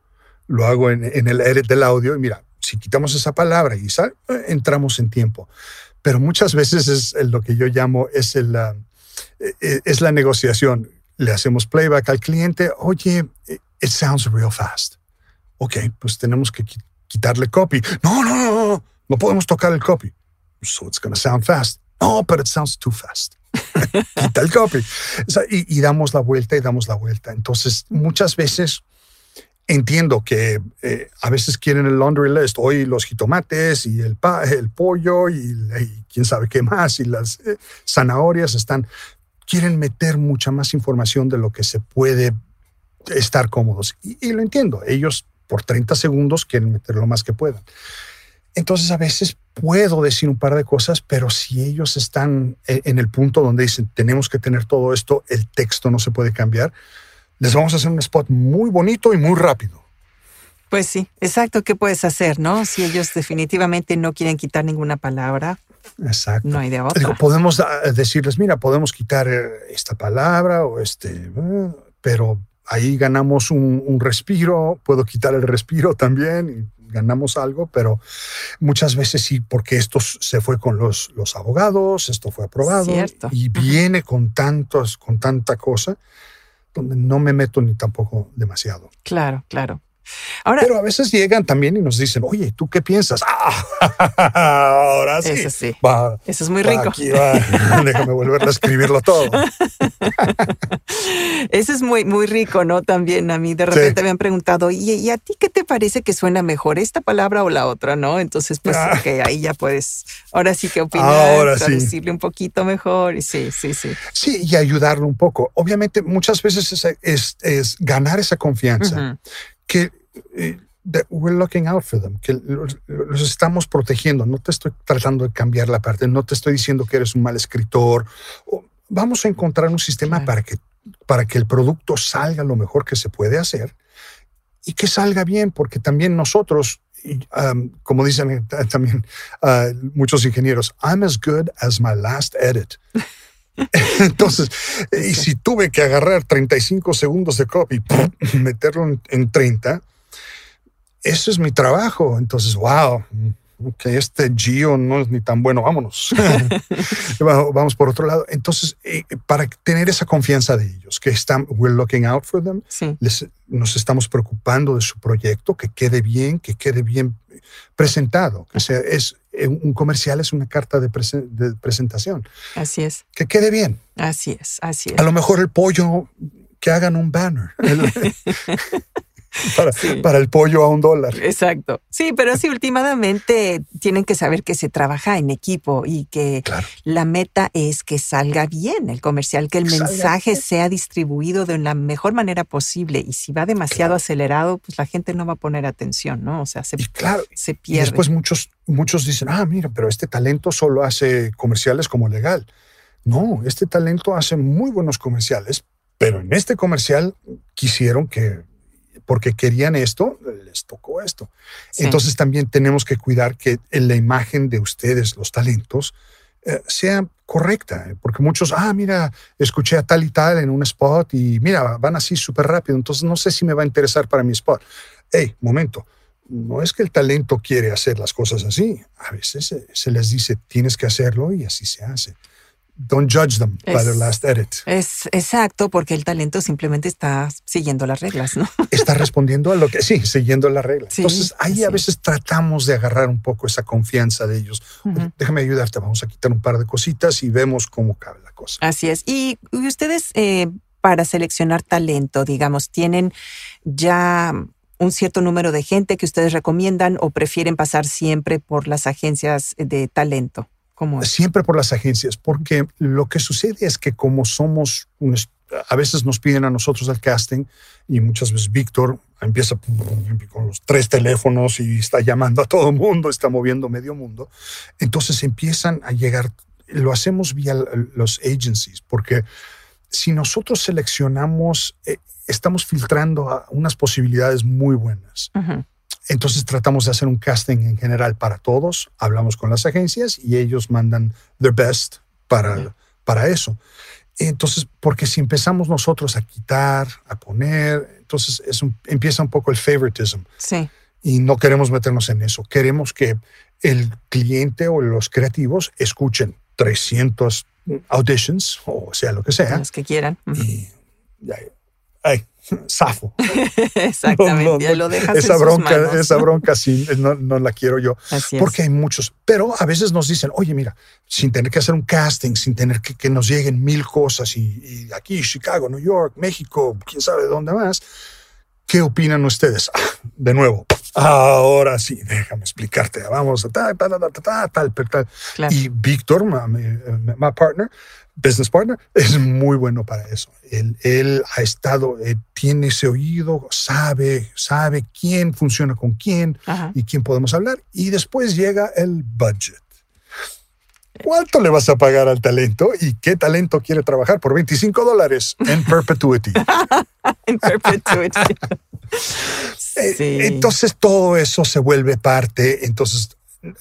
lo hago en, el edit del audio y mira, si quitamos esa palabra y sal, eh, entramos en tiempo pero muchas veces es lo que yo llamo es, el, e, e, es la negociación. Le hacemos playback al cliente, oye, it sounds real fast. Ok, pues tenemos que quitarle copy. No, no, no, no, no podemos tocar el copy. So it's going to sound fast. No, but it sounds too fast. Quita el copy. y, y damos la vuelta y damos la vuelta. Entonces, muchas veces Entiendo que eh, a veces quieren el laundry list, hoy los jitomates y el, el pollo y, quién sabe qué más y las eh, zanahorias están, quieren meter mucha más información de lo que se puede estar cómodos. Y, lo entiendo, ellos por 30 segundos quieren meter lo más que puedan. Entonces a veces puedo decir un par de cosas, pero si ellos están eh, en el punto donde dicen tenemos que tener todo esto, el texto no se puede cambiar, les vamos a hacer un spot muy bonito y muy rápido. Pues sí, exacto. ¿Qué puedes hacer, no? Si ellos definitivamente no quieren quitar ninguna palabra. Exacto. No hay de otra. podemos decirles, mira, podemos quitar eh, esta palabra o este, eh, pero ahí ganamos un, respiro, puedo quitar el respiro también y ganamos algo, pero muchas veces sí, porque esto se fue con los, los abogados, esto fue aprobado y viene con tantos, con tanta cosa donde no me meto ni tampoco demasiado. Claro, claro. Pero a veces llegan también y nos dicen, oye, ¿tú qué piensas? Ah, ahora sí. Eso sí. Eso es muy rico. Déjame volver a escribirlo todo. Eso es muy, muy rico, ¿no? También a mí de repente me han preguntado, ¿y, a ti qué te parece que suena mejor, esta palabra o la otra, no? Entonces, pues, ah. ahí ya puedes, ahora sí que opinar, ahora traducirle un poquito mejor. Sí, sí, sí. Sí, y ayudarlo un poco. Obviamente, muchas veces es, es, ganar esa confianza que eh, we're looking out for them, que los, estamos protegiendo. No te estoy tratando de cambiar la parte, no te estoy diciendo que eres un mal escritor. vamos a encontrar un sistema para, que, para que el producto salga lo mejor que se puede hacer y que salga bien, porque también nosotros, um, como dicen también uh, muchos ingenieros, I'm as good as my last edit. Entonces, y si tuve que agarrar 35 segundos de copy, meterlo en, 30, eso es mi trabajo. Entonces, wow, que este Gio no es ni tan bueno, vámonos. Vamos por otro lado. Entonces, eh, para tener esa confianza de ellos, que están, we're looking out for them, nos estamos preocupando de su proyecto, que quede bien, que quede bien presentado. O sea, es, un comercial es una carta de, presentación. Así es. Que quede bien. Así es, así es. A lo mejor el pollo, que hagan un banner. para, el pollo a un dólar. Exacto. Sí, pero sí, últimamente tienen que saber que se trabaja en equipo y que la meta es que salga bien el comercial, que el mensaje sea distribuido de la mejor manera posible. Y si va demasiado acelerado, pues la gente no va a poner atención, ¿no? O sea, se, claro, se pierde. Y después muchos, muchos dicen, ah, mira, pero este talento solo hace comerciales como legal. No, este talento hace muy buenos comerciales, pero en este comercial quisieron que porque querían esto, les tocó esto. Entonces también tenemos que cuidar que la imagen de ustedes, los talentos, eh, sea correcta, eh, porque muchos, ah, mira, escuché a tal y tal en un spot y mira, van así súper rápido, entonces no sé si me va a interesar para mi spot. Hey, momento, no es que el talento quiere hacer las cosas así, a veces se les dice, tienes que hacerlo y así se hace don't judge them by their last edit. Es exacto, porque el talento simplemente está siguiendo las reglas, ¿no? Está respondiendo a lo que sí, siguiendo las reglas. Entonces ahí a veces tratamos de agarrar un poco esa confianza de ellos. Déjame ayudarte, vamos a quitar un par de cositas y vemos cómo cabe la cosa. Así es. Y ustedes eh, para seleccionar talento, digamos, tienen ya un cierto número de gente que ustedes recomiendan o prefieren pasar siempre por las agencias de talento. Siempre por las agencias, porque lo que sucede es que como somos, a veces nos piden a nosotros el casting y muchas veces Víctor empieza con los tres teléfonos y está llamando a todo mundo, está moviendo medio mundo. Entonces empiezan a llegar, lo hacemos vía los agencies, porque si nosotros seleccionamos, eh, estamos filtrando unas posibilidades muy buenas. Entonces tratamos de hacer un casting en general para todos, hablamos con las agencias y ellos mandan their best para, para eso. Entonces, porque si empezamos nosotros a quitar, a poner, entonces es empieza un poco el favoritism. Sí. Y no queremos meternos en eso. Queremos que el cliente o los creativos escuchen 300 auditions o sea lo que sea. Los que quieran. Y, ay, zafo. Exactamente, lo dejas esa en bronca, sus manos. esa bronca sí, no, no la quiero yo. Así es. porque hay muchos, pero a veces nos dicen, oye, mira, sin tener que hacer un casting, sin tener que, que nos lleguen mil cosas y, y aquí, Chicago, New York, México, quién sabe dónde más, ¿qué opinan ustedes? Ah, de nuevo, ahora sí, déjame explicarte, vamos a tal, tal, tal, tal, tal, tal, tal. Claro. Y Víctor, mi, mi partner, business partner, es muy bueno para eso. Él, él ha estado, eh, tiene ese oído, sabe, sabe quién funciona con quién Ajá. y quién podemos hablar. Y después llega el budget. ¿Cuánto le vas a pagar al talento y qué talento quiere trabajar por 25 dólares en perpetuity? En perpetuity. Eh, sí. Entonces todo eso se vuelve parte. Entonces,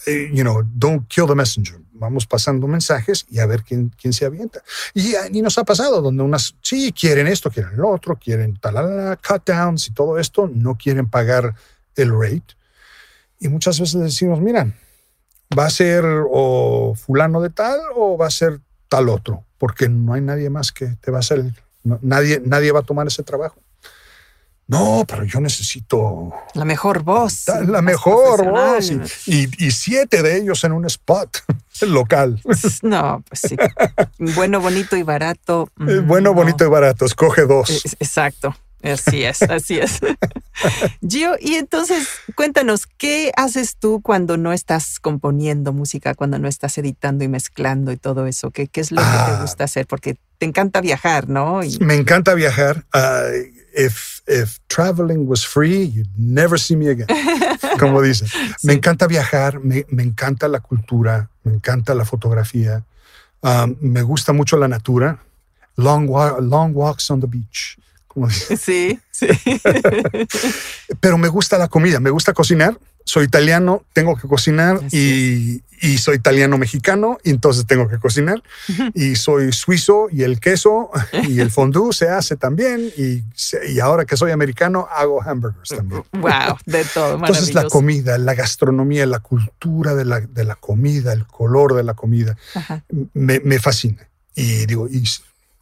eh, you know, don't kill the messenger. Vamos pasando mensajes y a ver quién, quién se avienta. Y, y nos ha pasado donde unas sí quieren esto, quieren lo otro, quieren talala, cut downs y todo esto, no quieren pagar el rate. Y muchas veces decimos, mira, va a ser o fulano de tal o va a ser tal otro, porque no hay nadie más que te va a hacer, nadie, nadie va a tomar ese trabajo. No, pero yo necesito La mejor voz. La mejor voz y, y- y siete de ellos en un spot local. No, pues sí. Bueno, bonito y barato. Eh, bueno, no. bonito y barato. Escoge dos. Es- Exacto. Así es, así es. Gio, y entonces cuéntanos, ¿qué haces tú cuando no estás componiendo música, cuando no estás editando y mezclando y todo eso? ¿Qué, qué es lo que Ah. te gusta hacer? Porque te encanta viajar, ¿no? Y, Me encanta viajar. Uh, if, if traveling was free, you'd never see me again. Como dicen. Me encanta viajar, me, me encanta la cultura, me encanta la fotografía. Um, me gusta mucho la natura. Long, wa- long walks on the beach. Como dicen. Sí, sí. pero me gusta la comida, me gusta cocinar. Soy italiano, tengo que cocinar y, y soy italiano mexicano, y entonces tengo que cocinar. Y soy suizo y el queso y el fondue se hace también. Y, y ahora que soy americano, hago hamburgers también. wow, de todo. Entonces la comida, la gastronomía, la cultura de la, de la comida, el color de la comida, me, me fascina. Y digo, y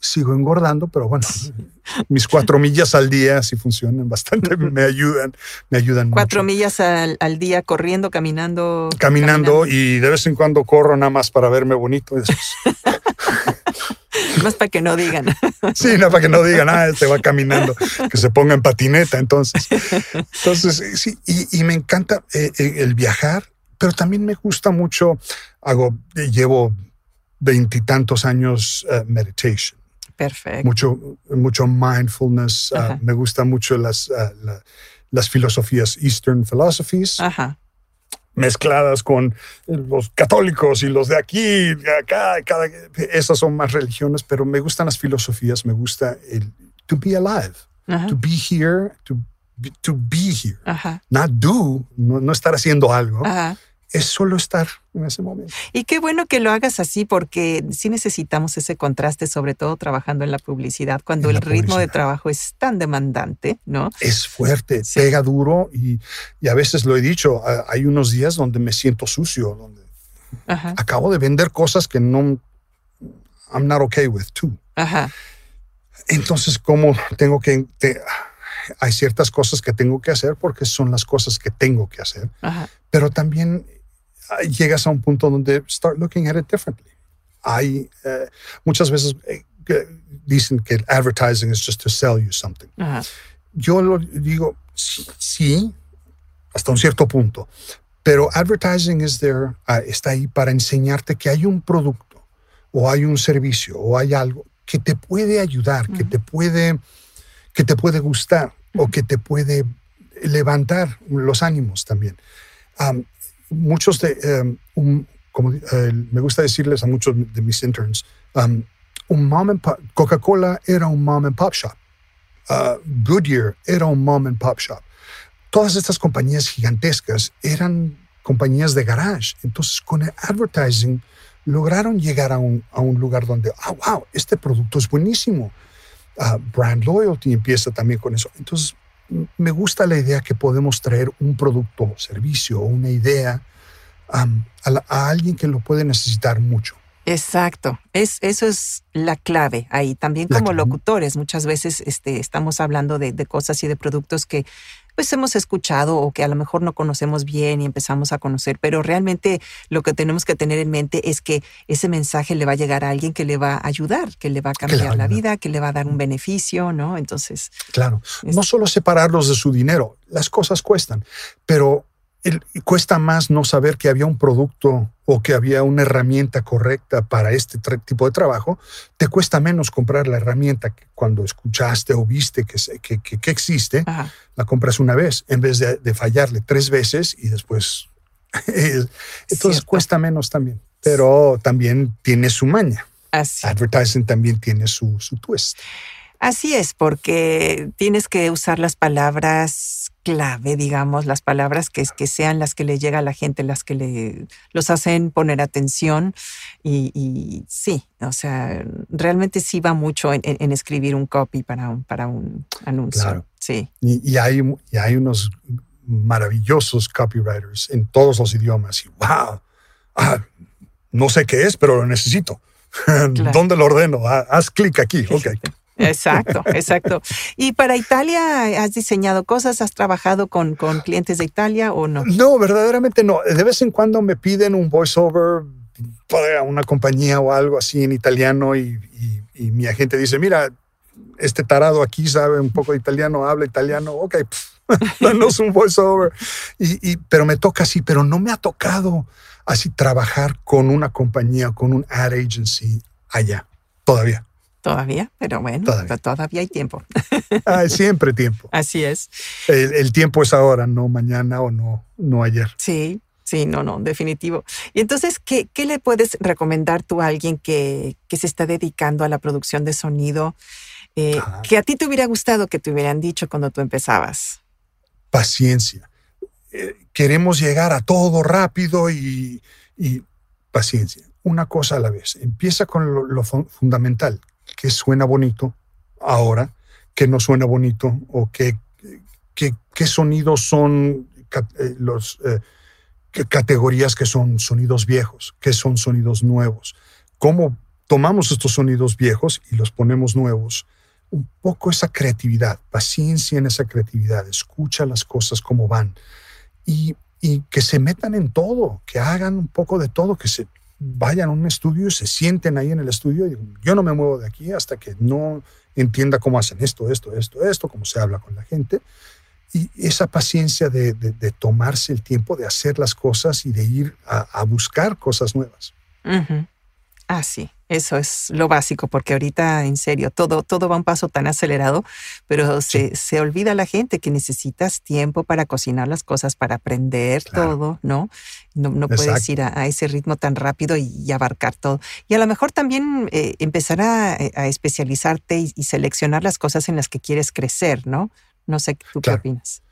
sigo engordando, pero bueno, mis cuatro millas al día sí funcionan bastante, me ayudan, me ayudan Cuatro mucho. millas al, al día corriendo, caminando. Caminando y de vez en cuando corro nada más para verme bonito. Más para que no digan. Sí, no, para que no digan, ah, este va caminando, que se ponga en patineta. Entonces, entonces eh, sí, y, y me encanta eh, eh, el viajar, pero también me gusta mucho, hago, llevo veintitantos años eh, meditation, Perfecto. mucho, mucho mindfulness, ah, me gusta mucho las, ah, la- las filosofías, Eastern philosophies, Ajá. mezcladas con los católicos y los de aquí, de acá, cada, esas son más religiones, pero me gustan las filosofías, me gusta el to be alive, Ajá. to be here, to be, to be here, Ajá. not do, no, no estar haciendo algo, Ajá. Es solo estar en ese momento. Y qué bueno que lo hagas así porque sí necesitamos ese contraste, sobre todo trabajando en la publicidad, cuando En el ritmo de trabajo es tan demandante, ¿no? Es fuerte, Sí. pega duro y, y a veces lo he dicho, hay unos días donde me siento sucio, donde Ajá. acabo de vender cosas que no, I'm not okay with too. Ajá. Entonces, ¿cómo tengo que... te- hay ciertas cosas que tengo que hacer porque son las cosas que tengo que hacer, Ajá. pero también llegas a un punto donde start looking at it differently. Hay eh, muchas veces eh, que dicen que el advertising is just to sell you something. Ajá. Yo lo digo, sí, sí, hasta un cierto punto, pero advertising is there, ah, está ahí para enseñarte que hay un producto o hay un servicio o hay algo que te puede ayudar, que te puede que te puede gustar o que te puede levantar los ánimos también. Muchos de, um, como me gusta decirles a muchos de mis interns, un mom and pop, Coca-Cola era un mom and pop shop. Uh, Goodyear era un mom and pop shop. Todas estas compañías gigantescas eran compañías de garage. Entonces, con el advertising, lograron llegar a un, a un lugar donde, ah, wow, este producto es buenísimo. Uh, brand loyalty empieza también con eso. Entonces, me gusta la idea que podemos traer un producto o servicio o una idea um, a, a, alguien que lo puede necesitar mucho. Exacto, es, eso es la clave ahí. También como locutores, muchas veces este, estamos hablando de, de, cosas y de productos que pues hemos escuchado o que a lo mejor no conocemos bien y empezamos a conocer, pero realmente lo que tenemos que tener en mente es que ese mensaje le va a llegar a alguien que le va a ayudar, que le va a cambiar la vida, que le va a dar un beneficio, ¿no? Entonces... Claro, no solo separarlos de su dinero, las cosas cuestan, pero cuesta más no saber que había un producto o que había una herramienta correcta para este tipo de trabajo, te cuesta menos comprar la herramienta que cuando escuchaste o viste que, que, que, existe, la compras una vez en vez de, fallarle tres veces y después... Entonces cuesta menos también, pero también tiene su maña. Advertising también tiene su, su twist. Así es, porque tienes que usar las palabras clave, digamos, las palabras que, que sean las que le llega a la gente, las que le, los hacen poner atención. Y, sí, o sea, realmente sí va mucho en, escribir un copy para un, para un anuncio. Claro. Sí. Y, hay, y hay unos maravillosos copywriters en todos los idiomas. Y wow, ah, no sé qué es, pero lo necesito. ¿Dónde lo ordeno? Ah, haz clic aquí. Ok. Exacto, exacto. ¿Y para Italia has diseñado cosas? ¿Has trabajado con, con clientes de Italia o no? No, verdaderamente no. De vez en cuando me piden un voiceover para una compañía o algo así en italiano y, mi agente dice, mira, este tarado aquí sabe un poco de italiano, habla italiano, ok, danos un voiceover. Y, pero me toca así, pero no me ha tocado así trabajar con una compañía, con un ad agency allá, todavía. Todavía, pero bueno, todavía, hay tiempo. Hay siempre tiempo. Así es. El, tiempo es ahora, no mañana o no, no ayer. Sí, sí, no, no, definitivo. Y entonces, ¿qué, qué le puedes recomendar tú a alguien que, que, se está dedicando a la producción de sonido? Eh, que a ti te hubiera gustado que te hubieran dicho cuando tú empezabas. Paciencia. Eh, queremos llegar a todo rápido y, y, paciencia. Una cosa a la vez. Empieza con lo, lo fundamental que suena bonito ahora, que no suena bonito o qué que, sonidos son eh, los eh, categorías que son sonidos viejos, que son sonidos nuevos. ¿Cómo tomamos estos sonidos viejos y los ponemos nuevos? Un poco esa creatividad, paciencia en esa creatividad, escucha las cosas como van y, y que se metan en todo, que hagan un poco de todo, que se vayan a un estudio, se sienten ahí en el estudio y yo no me muevo de aquí hasta que no entienda cómo hacen esto, esto, esto, esto, cómo se habla con la gente. Y esa paciencia de, tomarse el tiempo de hacer las cosas y de ir a, buscar cosas nuevas. Ah, sí, eso es lo básico, porque ahorita, en serio, todo, todo va un paso tan acelerado, pero se, se, olvida la gente que necesitas tiempo para cocinar las cosas, para aprender todo, ¿no? No, no puedes ir a, ese ritmo tan rápido y, abarcar todo. Y a lo mejor también eh, empezar a, eh, especializarte y, seleccionar las cosas en las que quieres crecer, ¿no? No sé, ¿tú qué opinas?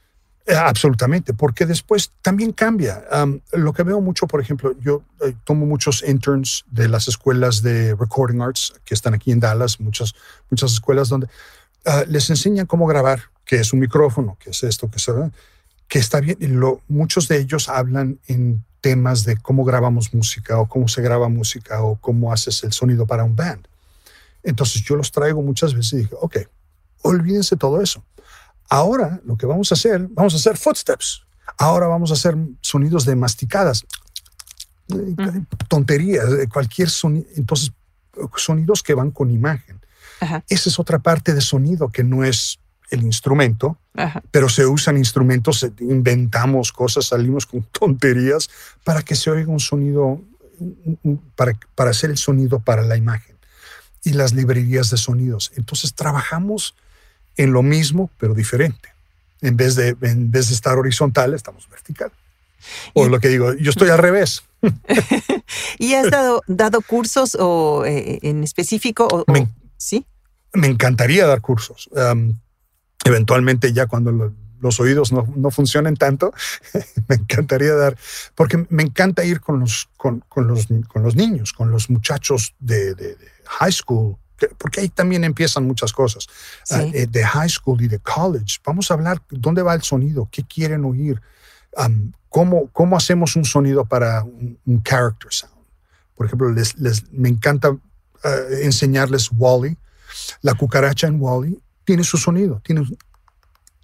Eh, absolutamente, porque después también cambia. lo que veo mucho, por ejemplo, yo eh, tomo muchos interns de las escuelas de recording arts que están aquí en Dallas, muchas, muchas escuelas donde ah, les enseñan cómo grabar, qué es un micrófono, qué es esto, qué es que está bien. Lo, muchos de ellos hablan en temas de cómo grabamos música o cómo se graba música o cómo haces el sonido para un band. Entonces yo los traigo muchas veces y dije, ok, olvídense todo eso Ahora lo que vamos a hacer, vamos a hacer footsteps. Ahora vamos a hacer sonidos de masticadas, tonterías, cualquier sonido. Entonces, sonidos que van con imagen. Esa es otra parte de sonido que no es el instrumento, pero se usan instrumentos, inventamos cosas, salimos con tonterías para que se oiga un sonido, para, para hacer el sonido para la imagen y las librerías de sonidos. Entonces trabajamos en lo mismo, pero diferente. En vez de, en vez de estar horizontal, estamos vertical. O lo que digo, yo estoy al revés. ¿Y has dado, dado cursos o eh, en específico? O, ¿Sí? Me encantaría dar cursos. eventualmente ya cuando los oídos no, no, funcionen tanto, me encantaría dar, porque me encanta ir con los, con, con los, con los niños, con los muchachos de, de, high school, porque ahí también empiezan muchas cosas, ah, eh, de high school y de college. Vamos a hablar dónde va el sonido, qué quieren oír, cómo, cómo hacemos un sonido para un, character sound. Por ejemplo, les, les me encanta ah, enseñarles Wally. La cucaracha en Wally tiene su sonido, tiene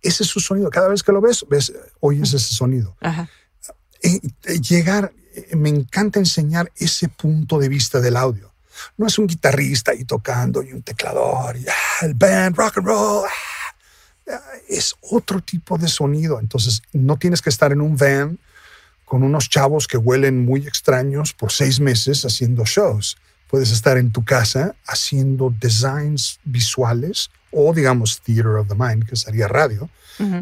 ese es su sonido. Cada vez que lo ves, ves oyes ese sonido. Eh, eh, llegar, me encanta enseñar ese punto de vista del audio. No es un guitarrista ahí tocando y un teclador y ah, el band, rock and roll. Ah, es otro tipo de sonido. Entonces, no tienes que estar en un van con unos chavos que huelen muy extraños por seis meses haciendo shows. Puedes estar en tu casa haciendo designs visuales o digamos Theater of the Mind, que sería radio,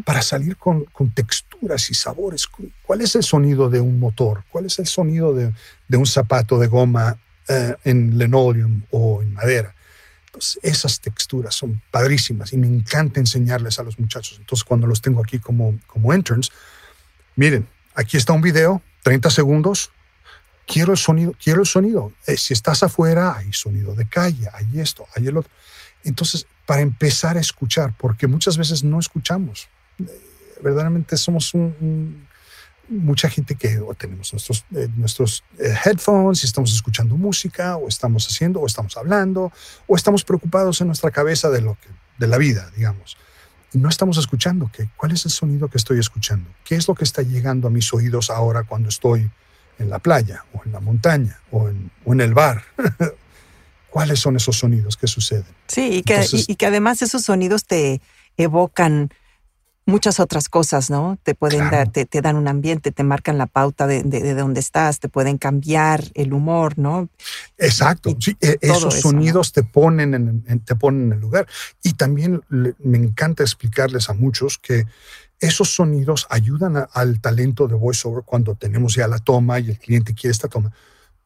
para salir con, con, texturas y sabores. ¿Cuál es el sonido de un motor? ¿Cuál es el sonido de, de un zapato de goma eh, en linoleum o en madera? Pues esas texturas son padrísimas y me encanta enseñarles a los muchachos. Entonces cuando los tengo aquí como, como interns, miren, aquí está un video, 30 segundos, quiero el sonido, quiero el sonido. Eh, si estás afuera, hay sonido de calle, hay esto, hay el otro. Entonces, para empezar a escuchar, porque muchas veces no escuchamos. Verdaderamente somos mucha gente que tenemos nuestros, eh, nuestros eh, headphones y estamos escuchando música o estamos haciendo o estamos hablando o estamos preocupados en nuestra cabeza de, lo que, de la vida, digamos. Y no estamos escuchando que, cuál es el sonido que estoy escuchando, qué es lo que está llegando a mis oídos ahora cuando estoy en la playa o en la montaña o en, o en el bar cuáles son esos sonidos que suceden. Sí, y que, y, que además esos sonidos te evocan muchas otras cosas, ¿no? Te pueden dar, te, dan un ambiente, te marcan la pauta de, de, dónde estás, te pueden cambiar el humor, ¿no? Exacto, sí, e, esos sonidos te, ponen en, te ponen en el lugar. Y también me encanta explicarles a muchos que esos sonidos ayudan al talento de voiceover cuando tenemos ya la toma y el cliente quiere esta toma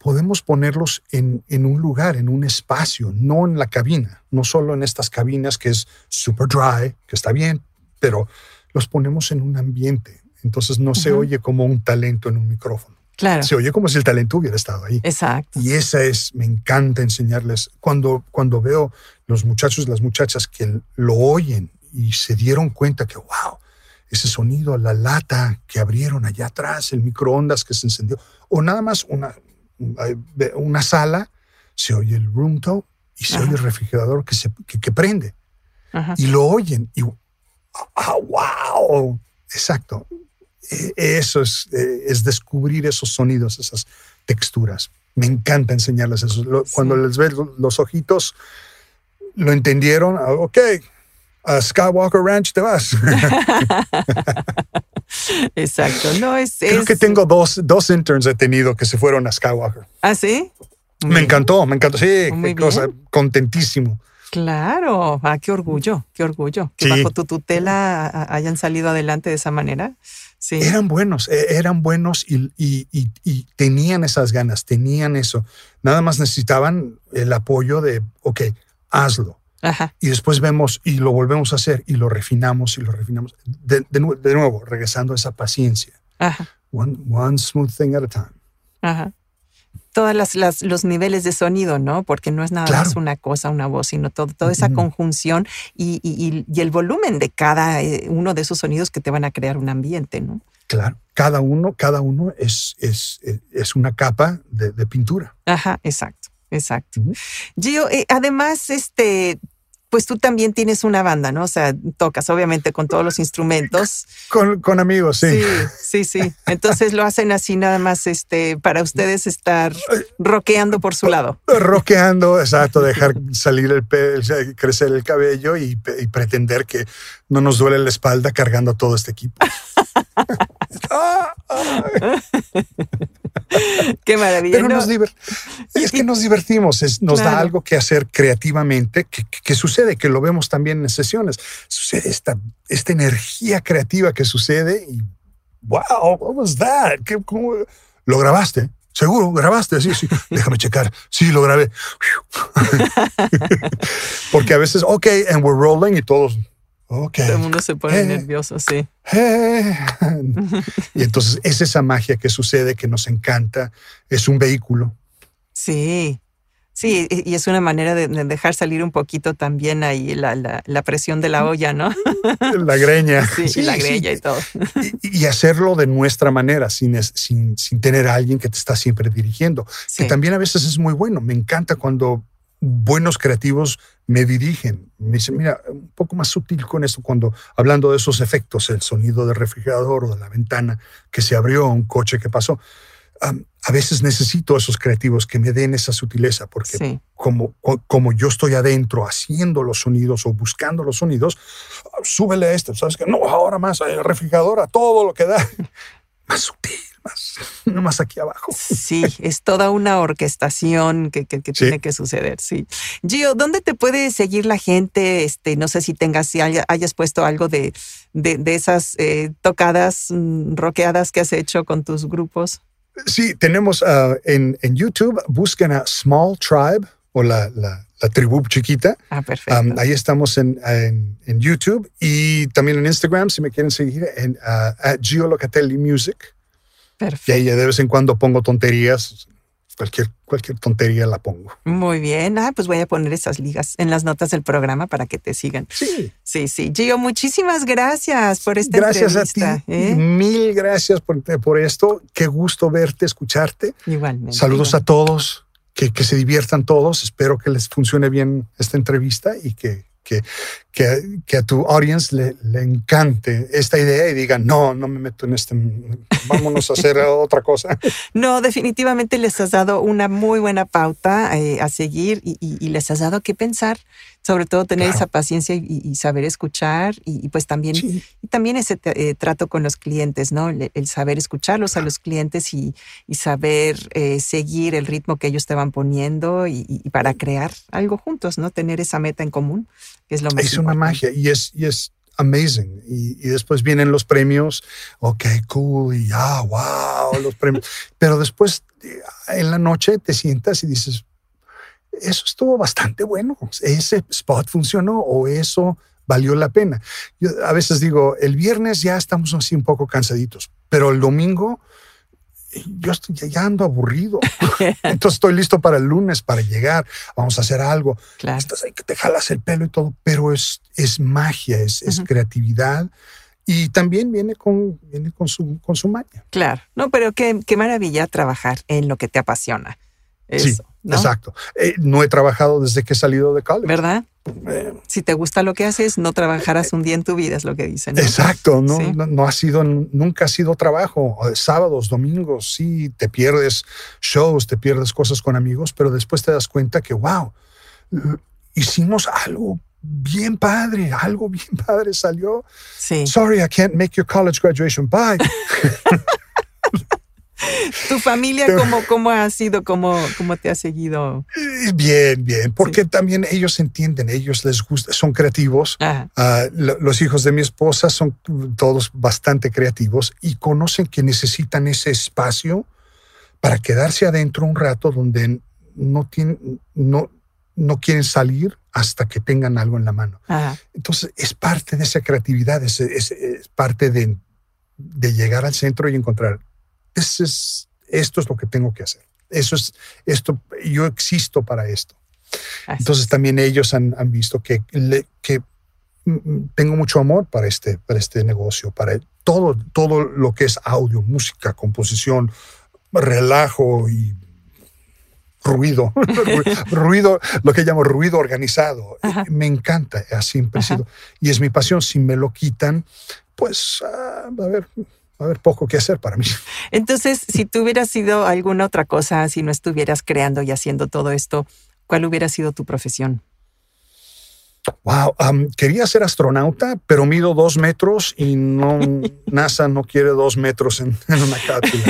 podemos ponerlos en, un lugar, en un espacio, no en la cabina, no solo en estas cabinas que es super dry, que está bien, pero los ponemos en un ambiente. Entonces no se oye como un talento en un micrófono. Claro. Se oye como si el talento hubiera estado ahí. Exacto. Y esa es, me encanta enseñarles. Cuando, cuando veo los muchachos y las muchachas que lo oyen y se dieron cuenta que, wow, ese sonido, la lata que abrieron allá atrás, el microondas que se encendió, o nada más una, una sala, se oye el room tone y se oye el refrigerador que, se, que, prende. Y lo oyen y ¡ah, wow! Exacto. E, eso es, e, es, descubrir esos sonidos, esas texturas. Me encanta enseñarles eso. Cuando les ves los ojitos, lo entendieron. Ah, ok, a Skywalker Ranch te vas. Exacto. No es. Creo que tengo dos, dos interns he tenido que se fueron a Skywalker. ¿Ah, sí? me encantó, me encantó. Sí, qué cosa, contentísimo. Claro, ah, qué orgullo, qué orgullo. Que bajo tu tutela hayan salido adelante de esa manera. Sí. Eran buenos, e, eran buenos y, y, y, tenían esas ganas, tenían eso. Nada más necesitaban el apoyo de, ok, hazlo. Y después vemos y lo volvemos a hacer y lo refinamos y lo refinamos. De, nuevo, regresando a esa paciencia. One, smooth thing at a time. Ajá. Todos las, los niveles de sonido, ¿no? Porque no es nada más una cosa, una voz, sino todo, toda esa conjunción y, y, el volumen de cada eh, uno de esos sonidos que te van a crear un ambiente, ¿no? Claro, cada uno, cada uno es, es, es una capa de, de pintura. Ajá, exacto. Exacto. Gio, eh, además, este, pues tú también tienes una banda, ¿no? O sea, tocas obviamente con todos los instrumentos. Con, amigos, sí. Sí, sí, sí. Entonces lo hacen así nada más este, para ustedes estar rockeando por su lado. Rockeando, exacto, dejar salir el crecer el cabello y, y pretender que no nos duele la espalda cargando todo este equipo. Qué maravilla. Pero nos es que nos divertimos, nos da algo que hacer creativamente, que, sucede, que lo vemos también en sesiones. Sucede esta, esta energía creativa que sucede y wow, what was that? ¿Qué, cómo, ¿Lo grabaste? Seguro, grabaste, sí, sí. Déjame checar. Sí, lo grabé. Porque a veces, ok, and we're rolling y todos, Todo el mundo se pone eh, nervioso, sí. Eh. y entonces es esa magia que sucede, que nos encanta. Es un vehículo. Sí. Sí, y es una manera de, dejar salir un poquito también ahí la, presión de la mm. olla, ¿no? La greña. Sí, la greña y todo. Y, hacerlo de nuestra manera, sin, sin, sin, tener a alguien que te está siempre dirigiendo, que también a veces es muy bueno. Me encanta cuando buenos creativos me dirigen. Me dicen, mira, un poco más sutil con esto, cuando hablando de esos efectos, el sonido del refrigerador o de la ventana que se abrió, un coche que pasó a veces necesito esos creativos que me den esa sutileza, porque como, como yo estoy adentro haciendo los sonidos o buscando los sonidos, súbele a esto, ¿sabes que No, ahora más, el refrigerador, a todo lo que da. Más sutil, más, no más aquí abajo. Sí, es toda una orquestación que, que, tiene que suceder, sí. Gio, ¿dónde te puede seguir la gente? Este, no sé si tengas, si hayas puesto algo de, de, esas eh, tocadas, mm, roqueadas que has hecho con tus grupos. Sí, tenemos uh, en, en, YouTube, busquen a Small Tribe o la, la, tribu chiquita. Ah, perfecto. Um, ahí estamos en, en, YouTube y también en Instagram, si me quieren seguir, en uh, Gio Locatelli Music. Perfecto. Y ahí de vez en cuando pongo tonterías cualquier, cualquier tontería la pongo. Muy bien. Ah, pues voy a poner esas ligas en las notas del programa para que te sigan. Sí. Sí, sí. Gio, muchísimas gracias por esta gracias entrevista. a ti. ¿eh? Mil gracias por, por, esto. Qué gusto verte, escucharte. Igualmente. Saludos a todos. Que, que se diviertan todos. Espero que les funcione bien esta entrevista y que que, que, a tu audience le, le, encante esta idea y diga, no, no me meto en este, vámonos a hacer otra cosa. No, definitivamente les has dado una muy buena pauta eh, a seguir y, y, les has dado que pensar sobre todo tener esa paciencia y, saber escuchar y, pues también, también ese eh, trato con los clientes, ¿no? El, saber escucharlos a los clientes y, saber eh, seguir el ritmo que ellos te van poniendo y, para crear algo juntos, ¿no? Tener esa meta en común, que es lo más Es una magia y es, y es amazing. Y, después vienen los premios, ok, cool, y ah, wow, los premios. Pero después eh, en la noche te sientas y dices, eso estuvo bastante bueno. Ese spot funcionó o eso valió la pena. Yo a veces digo, el viernes ya estamos así un poco cansaditos, pero el domingo yo estoy ya ando aburrido. Entonces estoy listo para el lunes, para llegar, vamos a hacer algo. Claro. Estás ahí que te jalas el pelo y todo, pero es, es magia, es, es creatividad y también viene con, viene con su, con su magia. Claro, no, pero qué, qué maravilla trabajar en lo que te apasiona. sí, exacto. Eh, no he trabajado desde que he salido de college. ¿Verdad? Eh, si te gusta lo que haces, no trabajarás un día en tu vida, es lo que dicen. Exacto, no, no, ha sido, nunca ha sido trabajo. Sábados, domingos, sí, te pierdes shows, te pierdes cosas con amigos, pero después te das cuenta que, wow, hicimos algo bien padre, algo bien padre salió. Sí. Sorry, I can't make your college graduation. Bye. ¿Tu familia cómo, cómo ha sido? ¿Cómo, ¿Cómo te ha seguido? Bien, bien, porque también ellos entienden, ellos les gusta, son creativos. Ah, los hijos de mi esposa son todos bastante creativos y conocen que necesitan ese espacio para quedarse adentro un rato donde no, tienen, no, no quieren salir hasta que tengan algo en la mano. Entonces, es parte de esa creatividad, es, es, parte de, de llegar al centro y encontrar es, esto es lo que tengo que hacer. Eso es esto, yo existo para esto. Entonces también ellos han, visto que, que tengo mucho amor para este, para este negocio, para todo, todo lo que es audio, música, composición, relajo y ruido, ruido, lo que llamo ruido organizado. Me encanta, así siempre sido. Y es mi pasión. Si me lo quitan, pues, ah, a ver, va a haber poco que hacer para mí. Entonces, si tú hubieras sido alguna otra cosa, si no estuvieras creando y haciendo todo esto, ¿cuál hubiera sido tu profesión? Wow, quería ser astronauta, pero mido dos metros y no NASA no quiere dos metros en, una cápsula.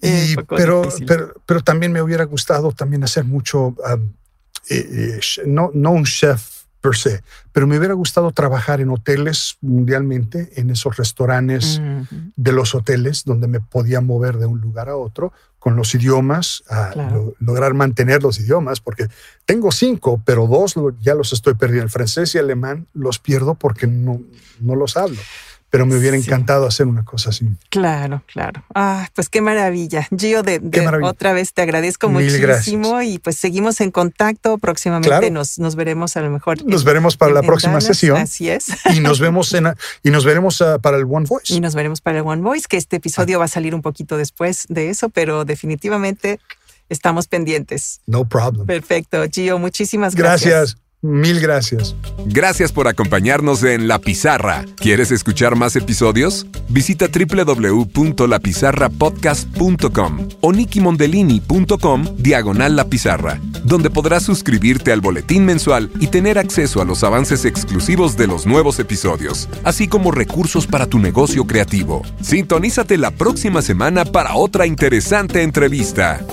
pero, pero, también me hubiera gustado también hacer mucho, eh, eh, no, no un chef per se, pero me hubiera gustado trabajar en hoteles mundialmente, en esos restaurantes de los hoteles donde me podía mover de un lugar a otro con los idiomas, a lograr mantener los idiomas, porque tengo cinco, pero dos ya los estoy perdiendo. El francés y el alemán los pierdo porque no, no los hablo pero me hubiera encantado hacer una cosa así. Claro, claro. Ah, pues qué maravilla. Gio, de, otra vez te agradezco muchísimo y pues seguimos en contacto. Próximamente nos, nos veremos a lo mejor. Nos veremos para la próxima sesión. Así es. Y nos vemos en, y nos veremos ah, para el One Voice. Y nos veremos para el One Voice, que este episodio va a salir un poquito después de eso, pero definitivamente estamos pendientes. No problem. Perfecto. Gio, muchísimas gracias. Gracias. Mil gracias. Gracias por acompañarnos en La Pizarra. ¿Quieres escuchar más episodios? Visita www.lapizarrapodcast.com o nikimondelini.com diagonal La Pizarra, donde podrás suscribirte al boletín mensual y tener acceso a los avances exclusivos de los nuevos episodios, así como recursos para tu negocio creativo. Sintonízate la próxima semana para otra interesante entrevista.